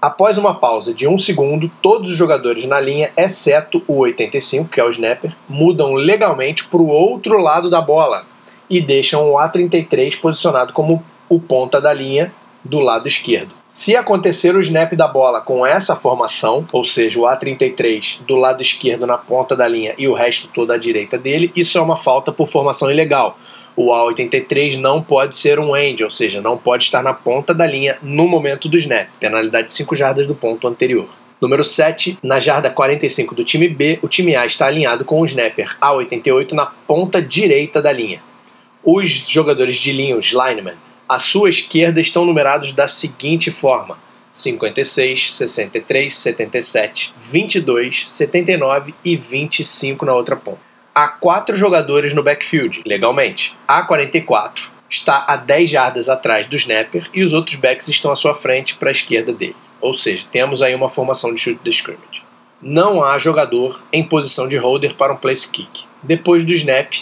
Após uma pausa de um segundo, todos os jogadores na linha, exceto o 85, que é o snapper, mudam legalmente para o outro lado da bola e deixam o A33 posicionado como o ponta da linha do lado esquerdo. Se acontecer o snap da bola com essa formação, ou seja, o A33 do lado esquerdo na ponta da linha e o resto todo à direita dele, isso é uma falta por formação ilegal. O A83 não pode ser um end, ou seja, não pode estar na ponta da linha no momento do snap, penalidade de 5 jardas do ponto anterior. Número 7, na jarda 45 do time B, o time A está alinhado com o snapper A88 na ponta direita da linha. Os jogadores de linha, os linemen, à sua esquerda estão numerados da seguinte forma: 56, 63, 77, 22, 79 e 25 na outra ponta há quatro jogadores no backfield, legalmente. A 44 está a 10 jardas atrás do snapper e os outros backs estão à sua frente para a esquerda dele. Ou seja, temos aí uma formação de chute de scrimmage. Não há jogador em posição de holder para um place kick. Depois do snap,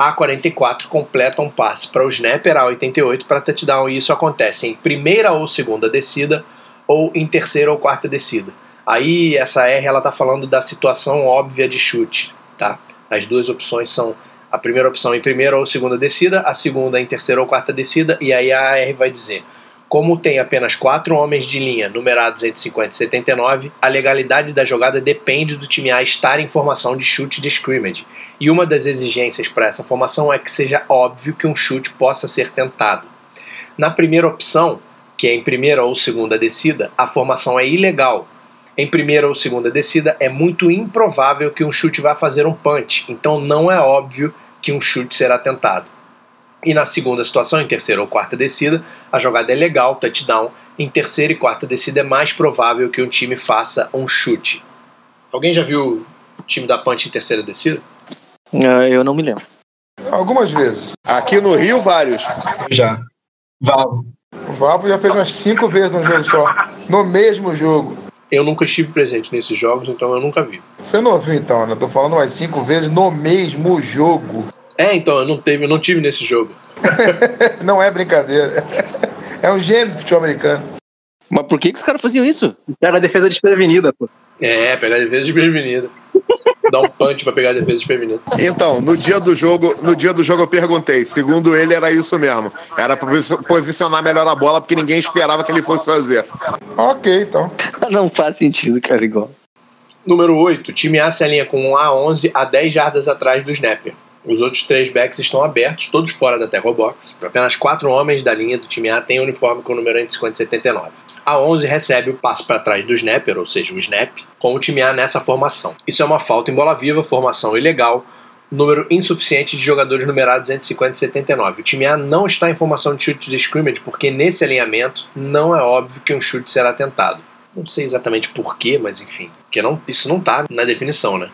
a 44 completa um passe para o snapper a 88 para touchdown e isso acontece em primeira ou segunda descida ou em terceira ou quarta descida. Aí essa R ela tá falando da situação óbvia de chute, tá? As duas opções são a primeira opção em primeira ou segunda descida, a segunda em terceira ou quarta descida, e aí a AR vai dizer: como tem apenas quatro homens de linha numerados entre 50 e 79, a legalidade da jogada depende do time A estar em formação de chute de scrimmage. E uma das exigências para essa formação é que seja óbvio que um chute possa ser tentado. Na primeira opção, que é em primeira ou segunda descida, a formação é ilegal, em primeira ou segunda descida, é muito improvável que um chute vá fazer um punch, então não é óbvio que um chute será tentado. E na segunda situação, em terceira ou quarta descida, a jogada é legal, touchdown. Em terceira e quarta descida é mais provável que um time faça um chute. Alguém já viu o time da punch em terceira descida? Uh, eu não me lembro. Algumas vezes. Aqui no Rio, vários. Já. Valvo. O Valvo já fez umas cinco vezes num jogo só. No mesmo jogo. Eu nunca estive presente nesses jogos, então eu nunca vi. Você não ouviu então, né? Eu tô falando umas cinco vezes no mesmo jogo. É, então, eu não, teve, eu não tive nesse jogo. não é brincadeira. É um gênio do futebol americano. Mas por que, que os caras faziam isso? Pega a defesa desprevenida, pô. É, pegar a defesa desprevenida. Dar um punch pra pegar a defesa desprevenida. Então, no dia do jogo, no dia do jogo eu perguntei. Segundo ele, era isso mesmo. Era pra posicionar melhor a bola, porque ninguém esperava que ele fosse fazer. Ok, então. Não faz sentido, cara, igual. Número 8. Time A se alinha com um A11 a 10 jardas atrás do snapper. Os outros três backs estão abertos, todos fora da tackle box. Apenas quatro homens da linha do time A têm uniforme com o número entre 50 e 79 a 11 recebe o passo para trás do snapper, ou seja, o snap, com o time A nessa formação. Isso é uma falta em bola viva, formação ilegal, número insuficiente de jogadores numerados entre 50 e 79. O time A não está em formação de chute de scrimmage porque nesse alinhamento não é óbvio que um chute será tentado. Não sei exatamente porquê, mas enfim, porque não, isso não está na definição, né?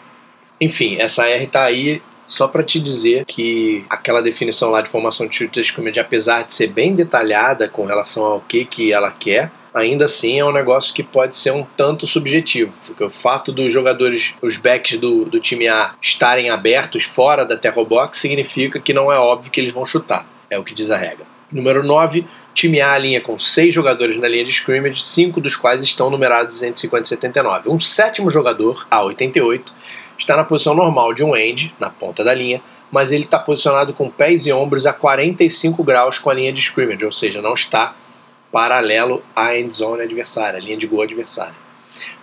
Enfim, essa R está aí só para te dizer que aquela definição lá de formação de chute scrimmage, apesar de ser bem detalhada com relação ao que, que ela quer, ainda assim é um negócio que pode ser um tanto subjetivo, porque o fato dos jogadores, os backs do, do time A estarem abertos fora da tackle box significa que não é óbvio que eles vão chutar, é o que diz a regra. Número 9, time A alinha com seis jogadores na linha de scrimmage, cinco dos quais estão numerados entre 50 e 79. Um sétimo jogador, a 88, está na posição normal de um end, na ponta da linha, mas ele está posicionado com pés e ombros a 45 graus com a linha de scrimmage, ou seja, não está paralelo à end zone adversária, a linha de gol adversária.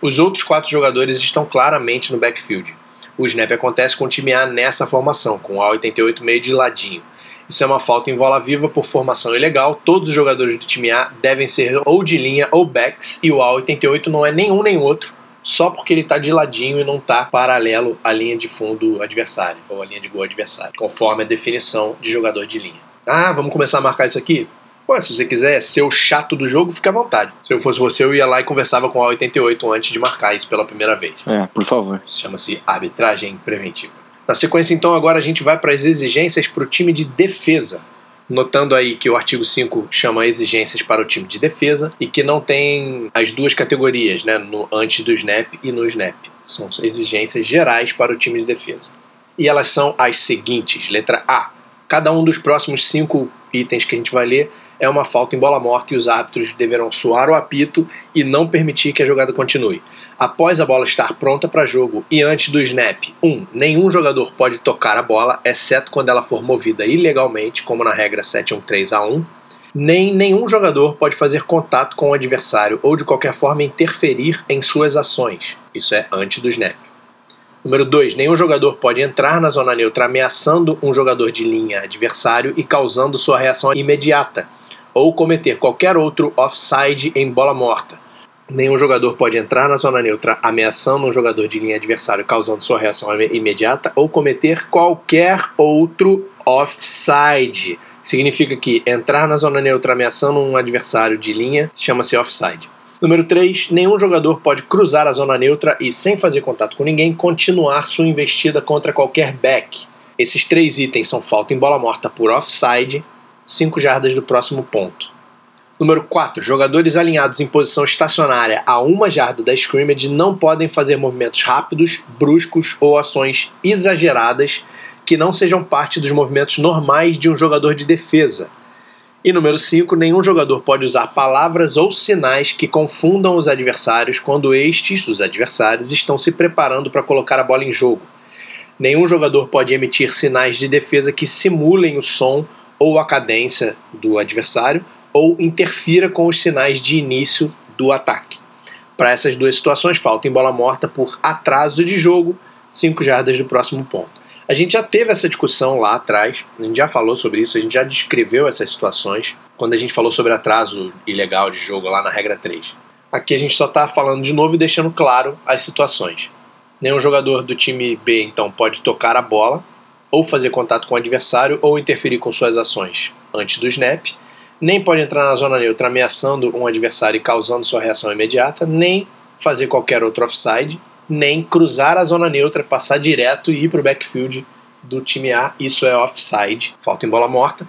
Os outros quatro jogadores estão claramente no backfield. O snap acontece com o time A nessa formação, com o A88 meio de ladinho. Isso é uma falta em bola viva por formação ilegal. Todos os jogadores do time A devem ser ou de linha ou backs, e o A88 não é nenhum nem outro, só porque ele está de ladinho e não está paralelo à linha de fundo adversária, ou à linha de gol adversária, conforme a definição de jogador de linha. Ah, vamos começar a marcar isso aqui? Pô, se você quiser ser o chato do jogo, fica à vontade. Se eu fosse você, eu ia lá e conversava com a 88 antes de marcar isso pela primeira vez. É, por favor. Chama-se arbitragem preventiva. Na sequência, então, agora a gente vai para as exigências para o time de defesa. Notando aí que o artigo 5 chama exigências para o time de defesa e que não tem as duas categorias, né, no antes do snap e no snap. São exigências gerais para o time de defesa. E elas são as seguintes: letra A. Cada um dos próximos cinco itens que a gente vai ler é uma falta em bola morta e os árbitros deverão soar o apito e não permitir que a jogada continue. Após a bola estar pronta para jogo e antes do snap, 1. Um, nenhum jogador pode tocar a bola, exceto quando ela for movida ilegalmente, como na regra 713A1. Nem nenhum jogador pode fazer contato com o adversário ou de qualquer forma interferir em suas ações. Isso é antes do snap. Número 2. Nenhum jogador pode entrar na zona neutra ameaçando um jogador de linha adversário e causando sua reação imediata, ou cometer qualquer outro offside em bola morta. Nenhum jogador pode entrar na zona neutra ameaçando um jogador de linha adversário, causando sua reação imediata, ou cometer qualquer outro offside. Significa que entrar na zona neutra ameaçando um adversário de linha chama-se offside. Número 3. Nenhum jogador pode cruzar a zona neutra e, sem fazer contato com ninguém, continuar sua investida contra qualquer back. Esses três itens são falta em bola morta por offside, 5 jardas do próximo ponto. Número 4. Jogadores alinhados em posição estacionária a uma jarda da scrimmage não podem fazer movimentos rápidos, bruscos ou ações exageradas que não sejam parte dos movimentos normais de um jogador de defesa. E número 5, nenhum jogador pode usar palavras ou sinais que confundam os adversários quando estes, os adversários, estão se preparando para colocar a bola em jogo. Nenhum jogador pode emitir sinais de defesa que simulem o som ou a cadência do adversário ou interfira com os sinais de início do ataque. Para essas duas situações, falta em bola morta por atraso de jogo, 5 jardas do próximo ponto. A gente já teve essa discussão lá atrás, a gente já falou sobre isso, a gente já descreveu essas situações quando a gente falou sobre atraso ilegal de jogo lá na regra 3. Aqui a gente só está falando de novo e deixando claro as situações. Nenhum jogador do time B então pode tocar a bola, ou fazer contato com o adversário, ou interferir com suas ações antes do snap, nem pode entrar na zona neutra ameaçando um adversário e causando sua reação imediata, nem fazer qualquer outro offside, nem cruzar a zona neutra, passar direto e ir para o backfield do time A. Isso é offside, falta em bola morta.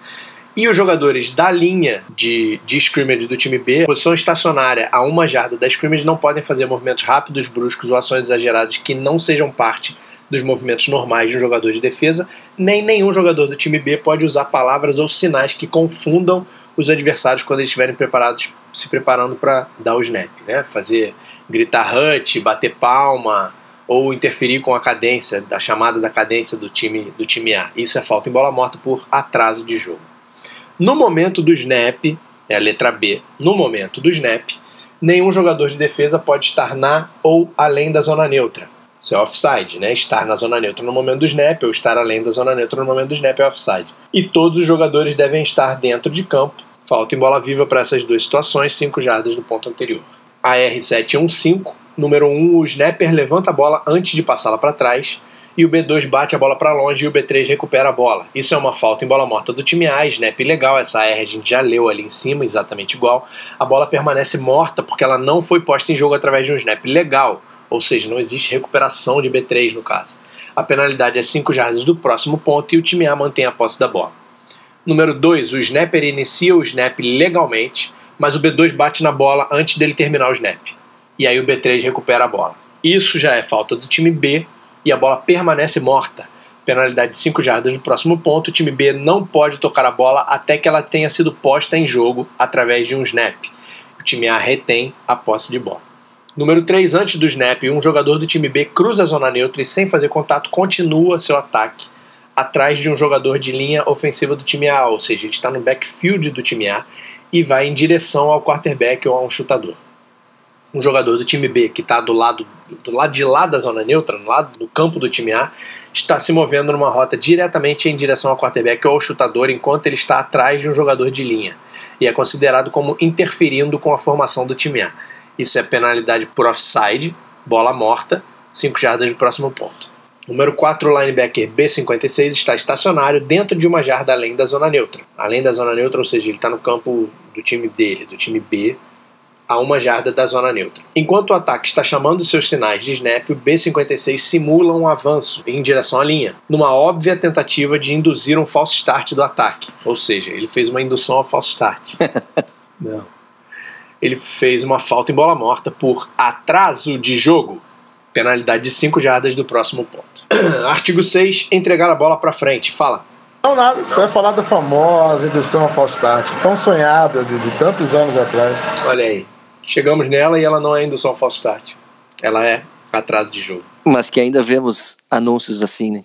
E os jogadores da linha de, de scrimmage do time B, posição estacionária a uma jarda da scrimmage, não podem fazer movimentos rápidos, bruscos ou ações exageradas que não sejam parte dos movimentos normais de um jogador de defesa, nem nenhum jogador do time B pode usar palavras ou sinais que confundam os adversários quando eles estiverem preparados, se preparando para dar o snap, né? Fazer gritar hut, bater palma ou interferir com a cadência, da chamada da cadência do time, do time A. Isso é falta em bola morta por atraso de jogo. No momento do snap, é a letra B, no momento do snap, nenhum jogador de defesa pode estar na ou além da zona neutra. Isso é offside, né? Estar na zona neutra no momento do snap ou estar além da zona neutra no momento do snap é offside. E todos os jogadores devem estar dentro de campo. Falta em bola viva para essas duas situações, 5 jardas do ponto anterior a R715. Número 1, o snapper levanta a bola antes de passá-la para trás e o B2 bate a bola para longe e o B3 recupera a bola. Isso é uma falta em bola morta do time A, snap legal, essa R a gente já leu ali em cima, exatamente igual. A bola permanece morta porque ela não foi posta em jogo através de um snap legal, ou seja, não existe recuperação de B3 no caso. A penalidade é 5 jardas do próximo ponto e o time A mantém a posse da bola. Número 2, o snapper inicia o snap legalmente mas o B2 bate na bola antes dele terminar o snap. E aí o B3 recupera a bola. Isso já é falta do time B e a bola permanece morta. Penalidade de 5 jardas no próximo ponto. O time B não pode tocar a bola até que ela tenha sido posta em jogo através de um snap. O time A retém a posse de bola. Número 3, antes do snap, um jogador do time B cruza a zona neutra e, sem fazer contato, continua seu ataque atrás de um jogador de linha ofensiva do time A, ou seja, ele está no backfield do time A e vai em direção ao quarterback ou a um chutador. Um jogador do time B que está do lado, do lado de lá da zona neutra, no lado do campo do time A, está se movendo numa rota diretamente em direção ao quarterback ou ao chutador enquanto ele está atrás de um jogador de linha e é considerado como interferindo com a formação do time A. Isso é penalidade por offside, bola morta, 5 jardas do próximo ponto. Número 4, o linebacker B56 está estacionário dentro de uma jarda além da zona neutra. Além da zona neutra, ou seja, ele está no campo do time dele, do time B, a uma jarda da zona neutra. Enquanto o ataque está chamando seus sinais de snap, o B56 simula um avanço em direção à linha, numa óbvia tentativa de induzir um false start do ataque. Ou seja, ele fez uma indução ao false start. Não. Ele fez uma falta em bola morta por atraso de jogo penalidade de 5 jardas do próximo ponto. Artigo 6, entregar a bola para frente. Fala. Não, nada. Foi falar da famosa indução ao false start, tão sonhada de, de, tantos anos atrás. Olha aí. Chegamos nela e ela não é indução ao false start. Ela é atraso de jogo. Mas que ainda vemos anúncios assim, né?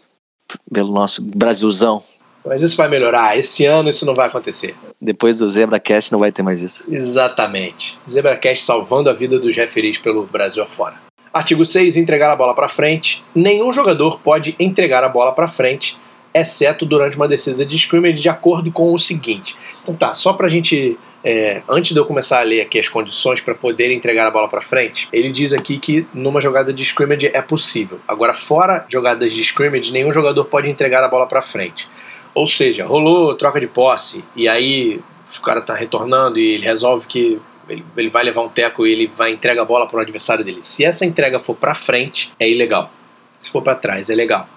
Pelo nosso Brasilzão. Mas isso vai melhorar. Esse ano isso não vai acontecer. Depois do ZebraCast não vai ter mais isso. Exatamente. ZebraCast salvando a vida dos referis pelo Brasil afora. Artigo 6. Entregar a bola para frente. Nenhum jogador pode entregar a bola para frente, exceto durante uma descida de scrimmage, de acordo com o seguinte. Então tá, só pra gente. É, antes de eu começar a ler aqui as condições para poder entregar a bola para frente, ele diz aqui que numa jogada de scrimmage é possível. Agora, fora jogadas de scrimmage, nenhum jogador pode entregar a bola para frente. Ou seja, rolou troca de posse e aí o cara tá retornando e ele resolve que ele, ele vai levar um teco e ele vai entrega a bola para o adversário dele. Se essa entrega for para frente, é ilegal. Se for para trás, é legal.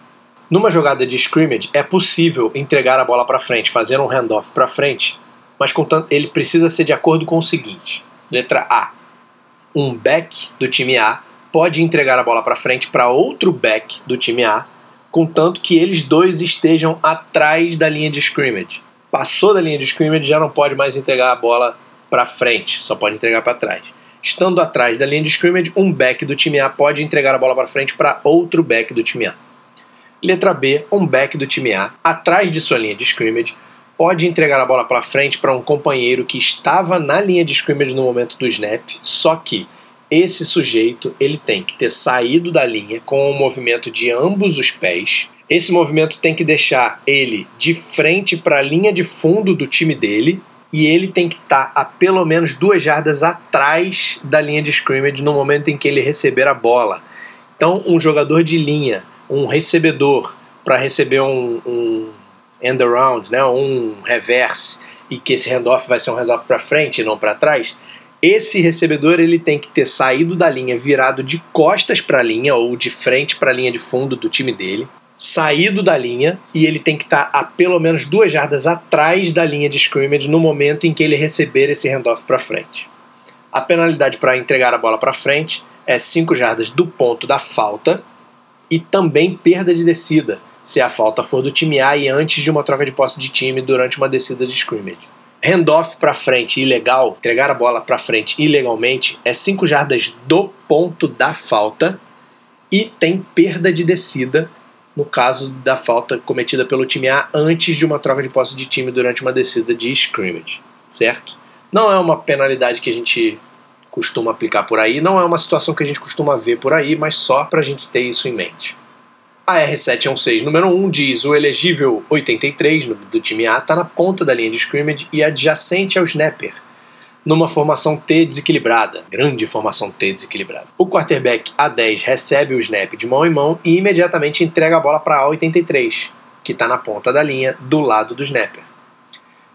Numa jogada de scrimmage, é possível entregar a bola para frente, fazer um handoff para frente, mas contanto, ele precisa ser de acordo com o seguinte: letra A. Um back do time A pode entregar a bola para frente para outro back do time A, contanto que eles dois estejam atrás da linha de scrimmage. Passou da linha de scrimmage, já não pode mais entregar a bola para frente, só pode entregar para trás. Estando atrás da linha de scrimmage, um back do time A pode entregar a bola para frente para outro back do time A. Letra B, um back do time A, atrás de sua linha de scrimmage, pode entregar a bola para frente para um companheiro que estava na linha de scrimmage no momento do snap, só que esse sujeito ele tem que ter saído da linha com o movimento de ambos os pés esse movimento tem que deixar ele de frente para a linha de fundo do time dele e ele tem que estar tá a pelo menos duas jardas atrás da linha de scrimmage no momento em que ele receber a bola. Então, um jogador de linha, um recebedor, para receber um, um end around, né, um reverse, e que esse handoff vai ser um handoff para frente e não para trás, esse recebedor ele tem que ter saído da linha virado de costas para a linha ou de frente para a linha de fundo do time dele saído da linha e ele tem que estar tá a pelo menos duas jardas atrás da linha de scrimmage no momento em que ele receber esse handoff para frente. A penalidade para entregar a bola para frente é 5 jardas do ponto da falta e também perda de descida, se a falta for do time A e antes de uma troca de posse de time durante uma descida de scrimmage. Handoff para frente ilegal, entregar a bola para frente ilegalmente, é 5 jardas do ponto da falta e tem perda de descida no caso da falta cometida pelo time A antes de uma troca de posse de time durante uma descida de scrimmage, certo? Não é uma penalidade que a gente costuma aplicar por aí, não é uma situação que a gente costuma ver por aí, mas só para a gente ter isso em mente. A R716 número 1 diz o elegível 83 do time A está na ponta da linha de scrimmage e adjacente ao snapper, numa formação T desequilibrada, grande formação T desequilibrada. O quarterback A10 recebe o snap de mão em mão e imediatamente entrega a bola para A83, que está na ponta da linha do lado do snapper.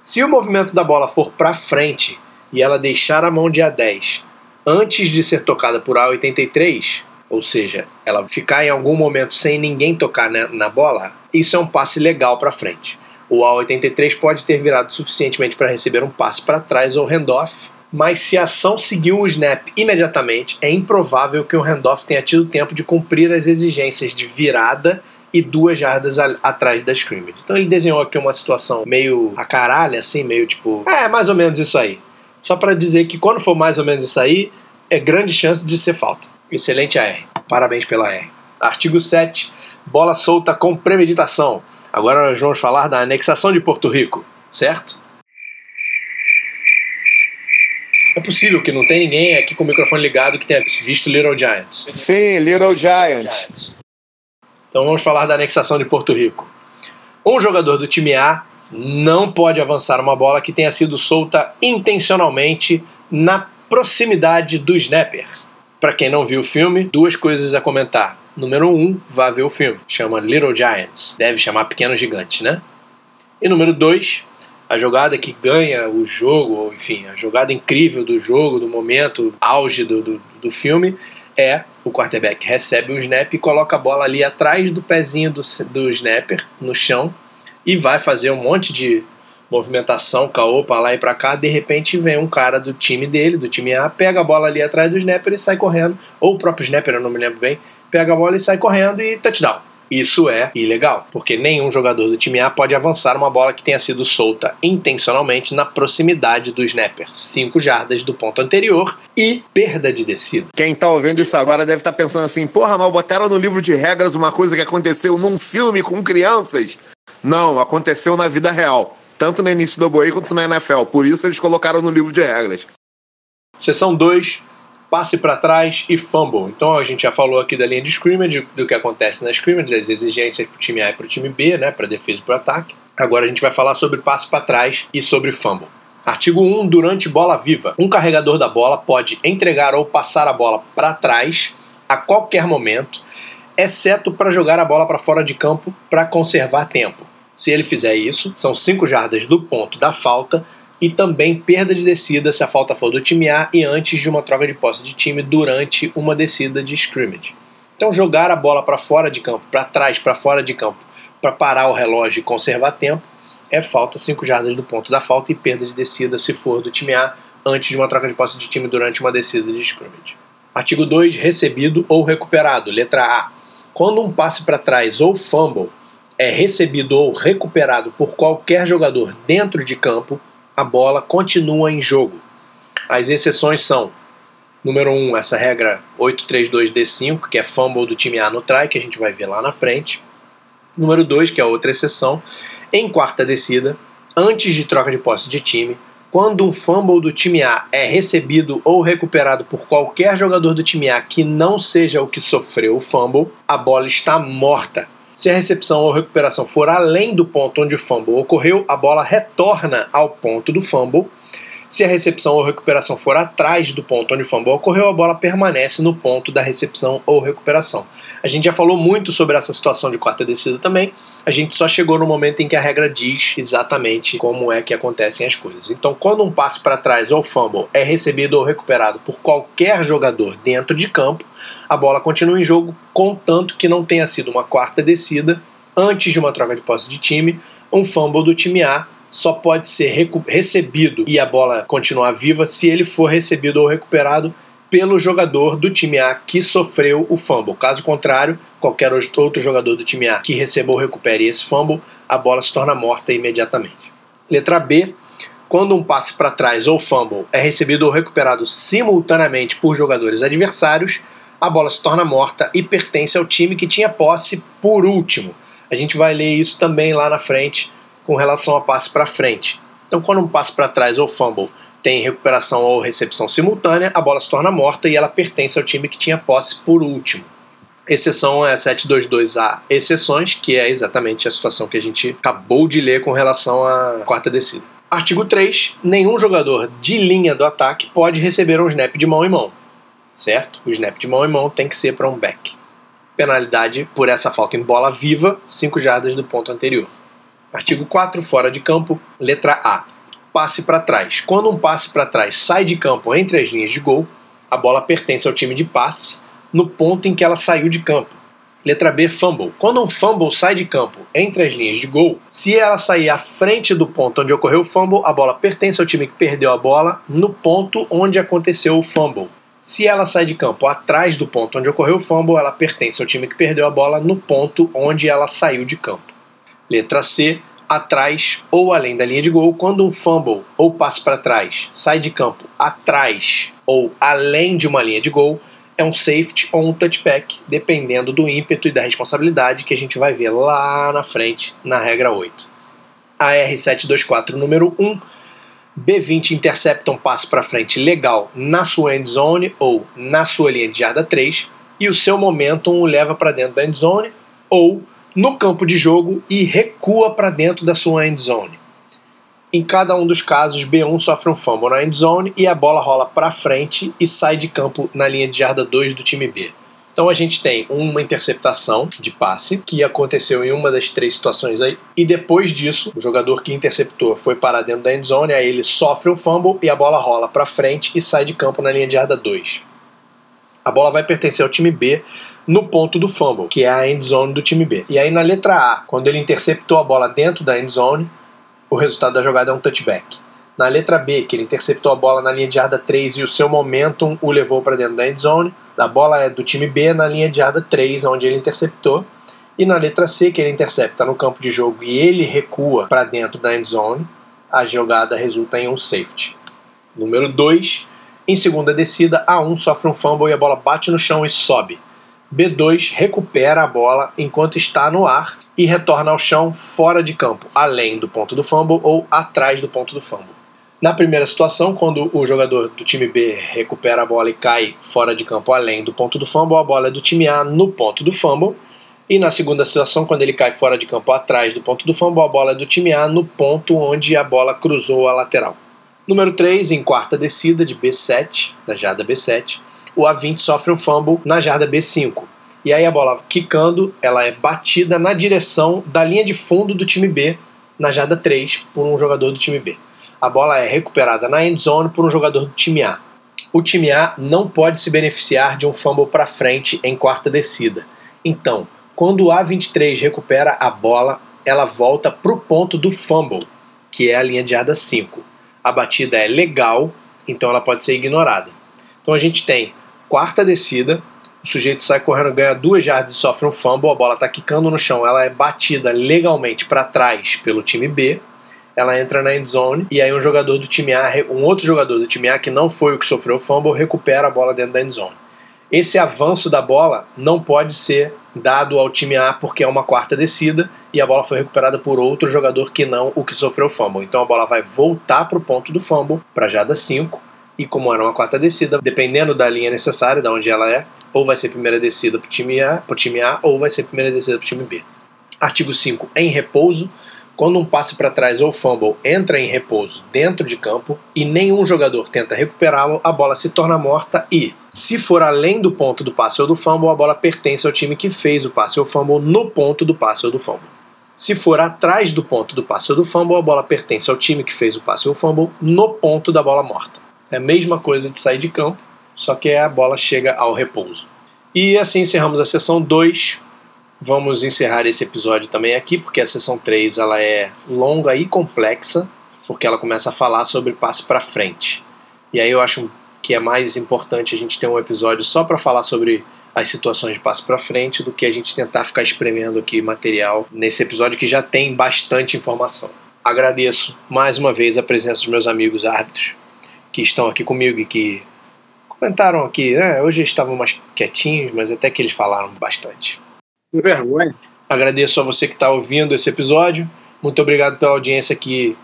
Se o movimento da bola for para frente e ela deixar a mão de A10 antes de ser tocada por A83, ou seja, ela ficar em algum momento sem ninguém tocar na, na bola, isso é um passe legal para frente. O A83 pode ter virado suficientemente para receber um passe para trás ou handoff, mas se a ação seguiu o snap imediatamente, é improvável que o handoff tenha tido tempo de cumprir as exigências de virada e duas jardas atrás da scrimmage. Então ele desenhou aqui uma situação meio a caralho, assim, meio tipo, é, mais ou menos isso aí. Só para dizer que quando for mais ou menos isso aí, é grande chance de ser falta. Excelente AR. Parabéns pela R. Artigo 7. Bola solta com premeditação. Agora nós vamos falar da anexação de Porto Rico, certo? É possível que não tem ninguém aqui com o microfone ligado que tenha visto Little Giants. Sim, Little Giants. Então vamos falar da anexação de Porto Rico. Um jogador do time A não pode avançar uma bola que tenha sido solta intencionalmente na proximidade do snapper. Para quem não viu o filme, duas coisas a comentar. Número 1, um, vá ver o filme. Chama Little Giants. Deve chamar Pequenos Gigantes, né? E número 2, a jogada que ganha o jogo, ou enfim, a jogada incrível do jogo, do momento auge do, do, do filme, é o quarterback recebe o snap e coloca a bola ali atrás do pezinho do, do snapper, no chão, e vai fazer um monte de movimentação, caô pra lá e pra cá, de repente vem um cara do time dele, do time A, pega a bola ali atrás do snapper e sai correndo, ou o próprio snapper, eu não me lembro bem, pega a bola e sai correndo e touchdown. Isso é ilegal, porque nenhum jogador do time A pode avançar uma bola que tenha sido solta intencionalmente na proximidade do snapper, 5 jardas do ponto anterior e perda de descida. Quem tá ouvindo isso agora deve estar tá pensando assim: porra, mas botaram no livro de regras uma coisa que aconteceu num filme com crianças. Não, aconteceu na vida real, tanto no início do Boi quanto na NFL, por isso eles colocaram no livro de regras. Seção 2 passe para trás e fumble. Então a gente já falou aqui da linha de scrimmage, do que acontece na scrimmage, das exigências para o time A e para o time B, né, para defesa e para ataque. Agora a gente vai falar sobre passe para trás e sobre fumble. Artigo 1. Durante bola viva, um carregador da bola pode entregar ou passar a bola para trás a qualquer momento, exceto para jogar a bola para fora de campo para conservar tempo. Se ele fizer isso, são 5 jardas do ponto da falta e também perda de descida se a falta for do time A e antes de uma troca de posse de time durante uma descida de scrimmage. Então, jogar a bola para fora de campo, para trás, para fora de campo, para parar o relógio e conservar tempo, é falta 5 jardas do ponto da falta e perda de descida se for do time A antes de uma troca de posse de time durante uma descida de scrimmage. Artigo 2. Recebido ou recuperado. Letra A. Quando um passe para trás ou fumble é recebido ou recuperado por qualquer jogador dentro de campo, a bola continua em jogo. As exceções são: número 1, um, essa regra 832D5, que é fumble do time A no try, que a gente vai ver lá na frente. Número 2, que é outra exceção, em quarta descida, antes de troca de posse de time, quando um fumble do time A é recebido ou recuperado por qualquer jogador do time A que não seja o que sofreu o fumble, a bola está morta se a recepção ou recuperação for além do ponto onde o fumble ocorreu, a bola retorna ao ponto do fumble. Se a recepção ou recuperação for atrás do ponto onde o fumble ocorreu, a bola permanece no ponto da recepção ou recuperação. A gente já falou muito sobre essa situação de quarta descida também. A gente só chegou no momento em que a regra diz exatamente como é que acontecem as coisas. Então, quando um passe para trás ou fumble é recebido ou recuperado por qualquer jogador dentro de campo, a bola continua em jogo, contanto que não tenha sido uma quarta descida antes de uma troca de posse de time. Um fumble do time A só pode ser recebido e a bola continuar viva se ele for recebido ou recuperado pelo jogador do time A que sofreu o fumble. Caso contrário, qualquer outro jogador do time A que receba ou recupere esse fumble, a bola se torna morta imediatamente. Letra B. Quando um passe para trás ou fumble é recebido ou recuperado simultaneamente por jogadores adversários, a bola se torna morta e pertence ao time que tinha posse por último. A gente vai ler isso também lá na frente com relação a passe para frente. Então, quando um passe para trás ou fumble tem recuperação ou recepção simultânea, a bola se torna morta e ela pertence ao time que tinha posse por último. Exceção é 722A, exceções, que é exatamente a situação que a gente acabou de ler com relação à quarta descida. Artigo 3. Nenhum jogador de linha do ataque pode receber um snap de mão em mão certo? O snap de mão em mão tem que ser para um back. Penalidade por essa falta em bola viva, 5 jardas do ponto anterior. Artigo 4, fora de campo, letra A. Passe para trás. Quando um passe para trás sai de campo entre as linhas de gol, a bola pertence ao time de passe no ponto em que ela saiu de campo. Letra B, fumble. Quando um fumble sai de campo entre as linhas de gol, se ela sair à frente do ponto onde ocorreu o fumble, a bola pertence ao time que perdeu a bola no ponto onde aconteceu o fumble. Se ela sai de campo atrás do ponto onde ocorreu o fumble, ela pertence ao time que perdeu a bola no ponto onde ela saiu de campo. Letra C, atrás ou além da linha de gol, quando um fumble ou passe para trás sai de campo atrás ou além de uma linha de gol, é um safety ou um touchback, dependendo do ímpeto e da responsabilidade que a gente vai ver lá na frente na regra 8. A R724 número 1 B20 intercepta um passe para frente legal na sua end zone ou na sua linha de jarda 3 e o seu momentum o leva para dentro da end zone ou no campo de jogo e recua para dentro da sua end zone. Em cada um dos casos, B1 sofre um fumble na end zone e a bola rola para frente e sai de campo na linha de jarda 2 do time B. Então a gente tem uma interceptação de passe que aconteceu em uma das três situações aí, e depois disso, o jogador que interceptou foi parar dentro da endzone, aí ele sofre um fumble e a bola rola para frente e sai de campo na linha de jarda 2. A bola vai pertencer ao time B no ponto do fumble, que é a endzone do time B. E aí na letra A, quando ele interceptou a bola dentro da endzone, o resultado da jogada é um touchback. Na letra B, que ele interceptou a bola na linha de jarda 3 e o seu momentum o levou para dentro da endzone, a bola é do time B na linha de jarda 3, onde ele interceptou. E na letra C, que ele intercepta no campo de jogo e ele recua para dentro da end zone, a jogada resulta em um safety. Número 2, em segunda descida, A1 sofre um fumble e a bola bate no chão e sobe. B2 recupera a bola enquanto está no ar e retorna ao chão fora de campo, além do ponto do fumble ou atrás do ponto do fumble. Na primeira situação, quando o jogador do time B recupera a bola e cai fora de campo além do ponto do fumble, a bola é do time A no ponto do fumble. E na segunda situação, quando ele cai fora de campo atrás do ponto do fumble, a bola é do time A no ponto onde a bola cruzou a lateral. Número 3, em quarta descida de B7, da jarda B7, o A20 sofre um fumble na jarda B5. E aí a bola quicando, ela é batida na direção da linha de fundo do time B, na jarda 3, por um jogador do time B a bola é recuperada na end zone por um jogador do time A. O time A não pode se beneficiar de um fumble para frente em quarta descida. Então, quando o A23 recupera a bola, ela volta para o ponto do fumble, que é a linha de jarda 5. A batida é legal, então ela pode ser ignorada. Então a gente tem quarta descida, o sujeito sai correndo, ganha duas jardas e sofre um fumble, a bola está quicando no chão, ela é batida legalmente para trás pelo time B ela entra na end zone e aí um jogador do time A, um outro jogador do time A que não foi o que sofreu o fumble, recupera a bola dentro da end zone. Esse avanço da bola não pode ser dado ao time A porque é uma quarta descida e a bola foi recuperada por outro jogador que não o que sofreu o fumble. Então a bola vai voltar para o ponto do fumble, para jada 5, e como era uma quarta descida, dependendo da linha necessária, de onde ela é, ou vai ser primeira descida para o time A, time A ou vai ser primeira descida para o time B. Artigo 5. Em repouso, quando um passe para trás ou fumble entra em repouso dentro de campo e nenhum jogador tenta recuperá-lo, a bola se torna morta e, se for além do ponto do passe ou do fumble, a bola pertence ao time que fez o passe ou fumble no ponto do passe ou do fumble. Se for atrás do ponto do passe ou do fumble, a bola pertence ao time que fez o passe ou fumble no ponto da bola morta. É a mesma coisa de sair de campo, só que a bola chega ao repouso. E assim encerramos a sessão 2 Vamos encerrar esse episódio também aqui, porque a sessão 3 ela é longa e complexa, porque ela começa a falar sobre passe para frente. E aí eu acho que é mais importante a gente ter um episódio só para falar sobre as situações de passe para frente do que a gente tentar ficar espremendo aqui material nesse episódio que já tem bastante informação. Agradeço mais uma vez a presença dos meus amigos árbitros que estão aqui comigo e que comentaram aqui, né? Hoje eles estavam mais quietinhos, mas até que eles falaram bastante. Que vergonha. Agradeço a você que está ouvindo esse episódio. Muito obrigado pela audiência aqui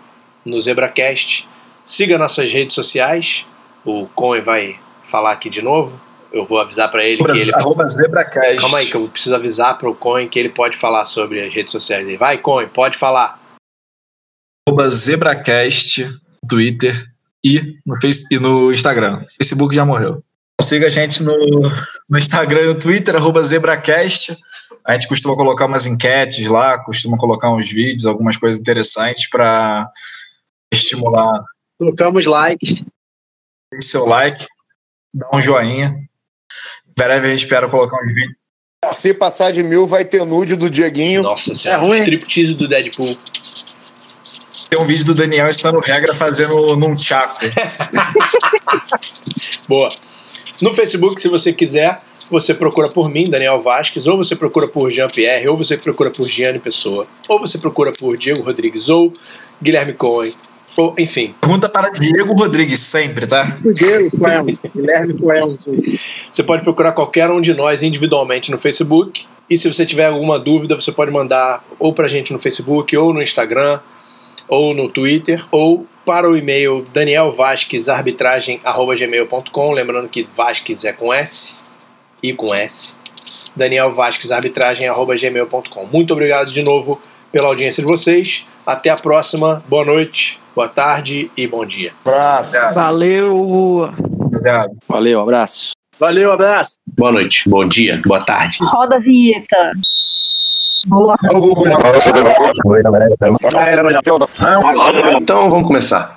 no ZebraCast. Siga nossas redes sociais. O Coen vai falar aqui de novo. Eu vou avisar para ele que ele. arroba ZebraCast. Calma aí, que eu preciso avisar para o Coen que ele pode falar sobre as redes sociais dele. Vai, Coen, pode falar. Arroba ZebraCast, Twitter e no, face, e no Instagram. Facebook já morreu. Siga a gente no, no Instagram e no Twitter, arroba ZebraCast. A gente costuma colocar umas enquetes lá, costuma colocar uns vídeos, algumas coisas interessantes para estimular. Colocamos likes. Deixe seu like, dá um joinha. Em breve a gente espera colocar uns vídeos. Se passar de mil, vai ter nude do Dieguinho. Nossa senhora, É ruim. striptease do Deadpool. Tem um vídeo do Daniel ensinando regra fazendo num chaco. Boa. No Facebook, se você quiser, você procura por mim, Daniel Vasques, ou você procura por Jean-Pierre, ou você procura por Gianni Pessoa, ou você procura por Diego Rodrigues, ou Guilherme Cohen, ou enfim. Pergunta para Diego Rodrigues sempre, tá? Diego Coelho. Guilherme Coelho. Você pode procurar qualquer um de nós individualmente no Facebook. E se você tiver alguma dúvida, você pode mandar ou pra gente no Facebook, ou no Instagram, ou no Twitter, ou para o e-mail danielvasquesarbitragem.gmail.com Lembrando que Vasques é com S e com S. danielvasquesarbitragem.gmail.com Muito obrigado de novo pela audiência de vocês. Até a próxima. Boa noite, boa tarde e bom dia. Abraço. Valeu! Valeu, abraço. Valeu, abraço. Boa noite, bom dia, boa tarde. Roda a vinheta. Boa. Então vamos começar.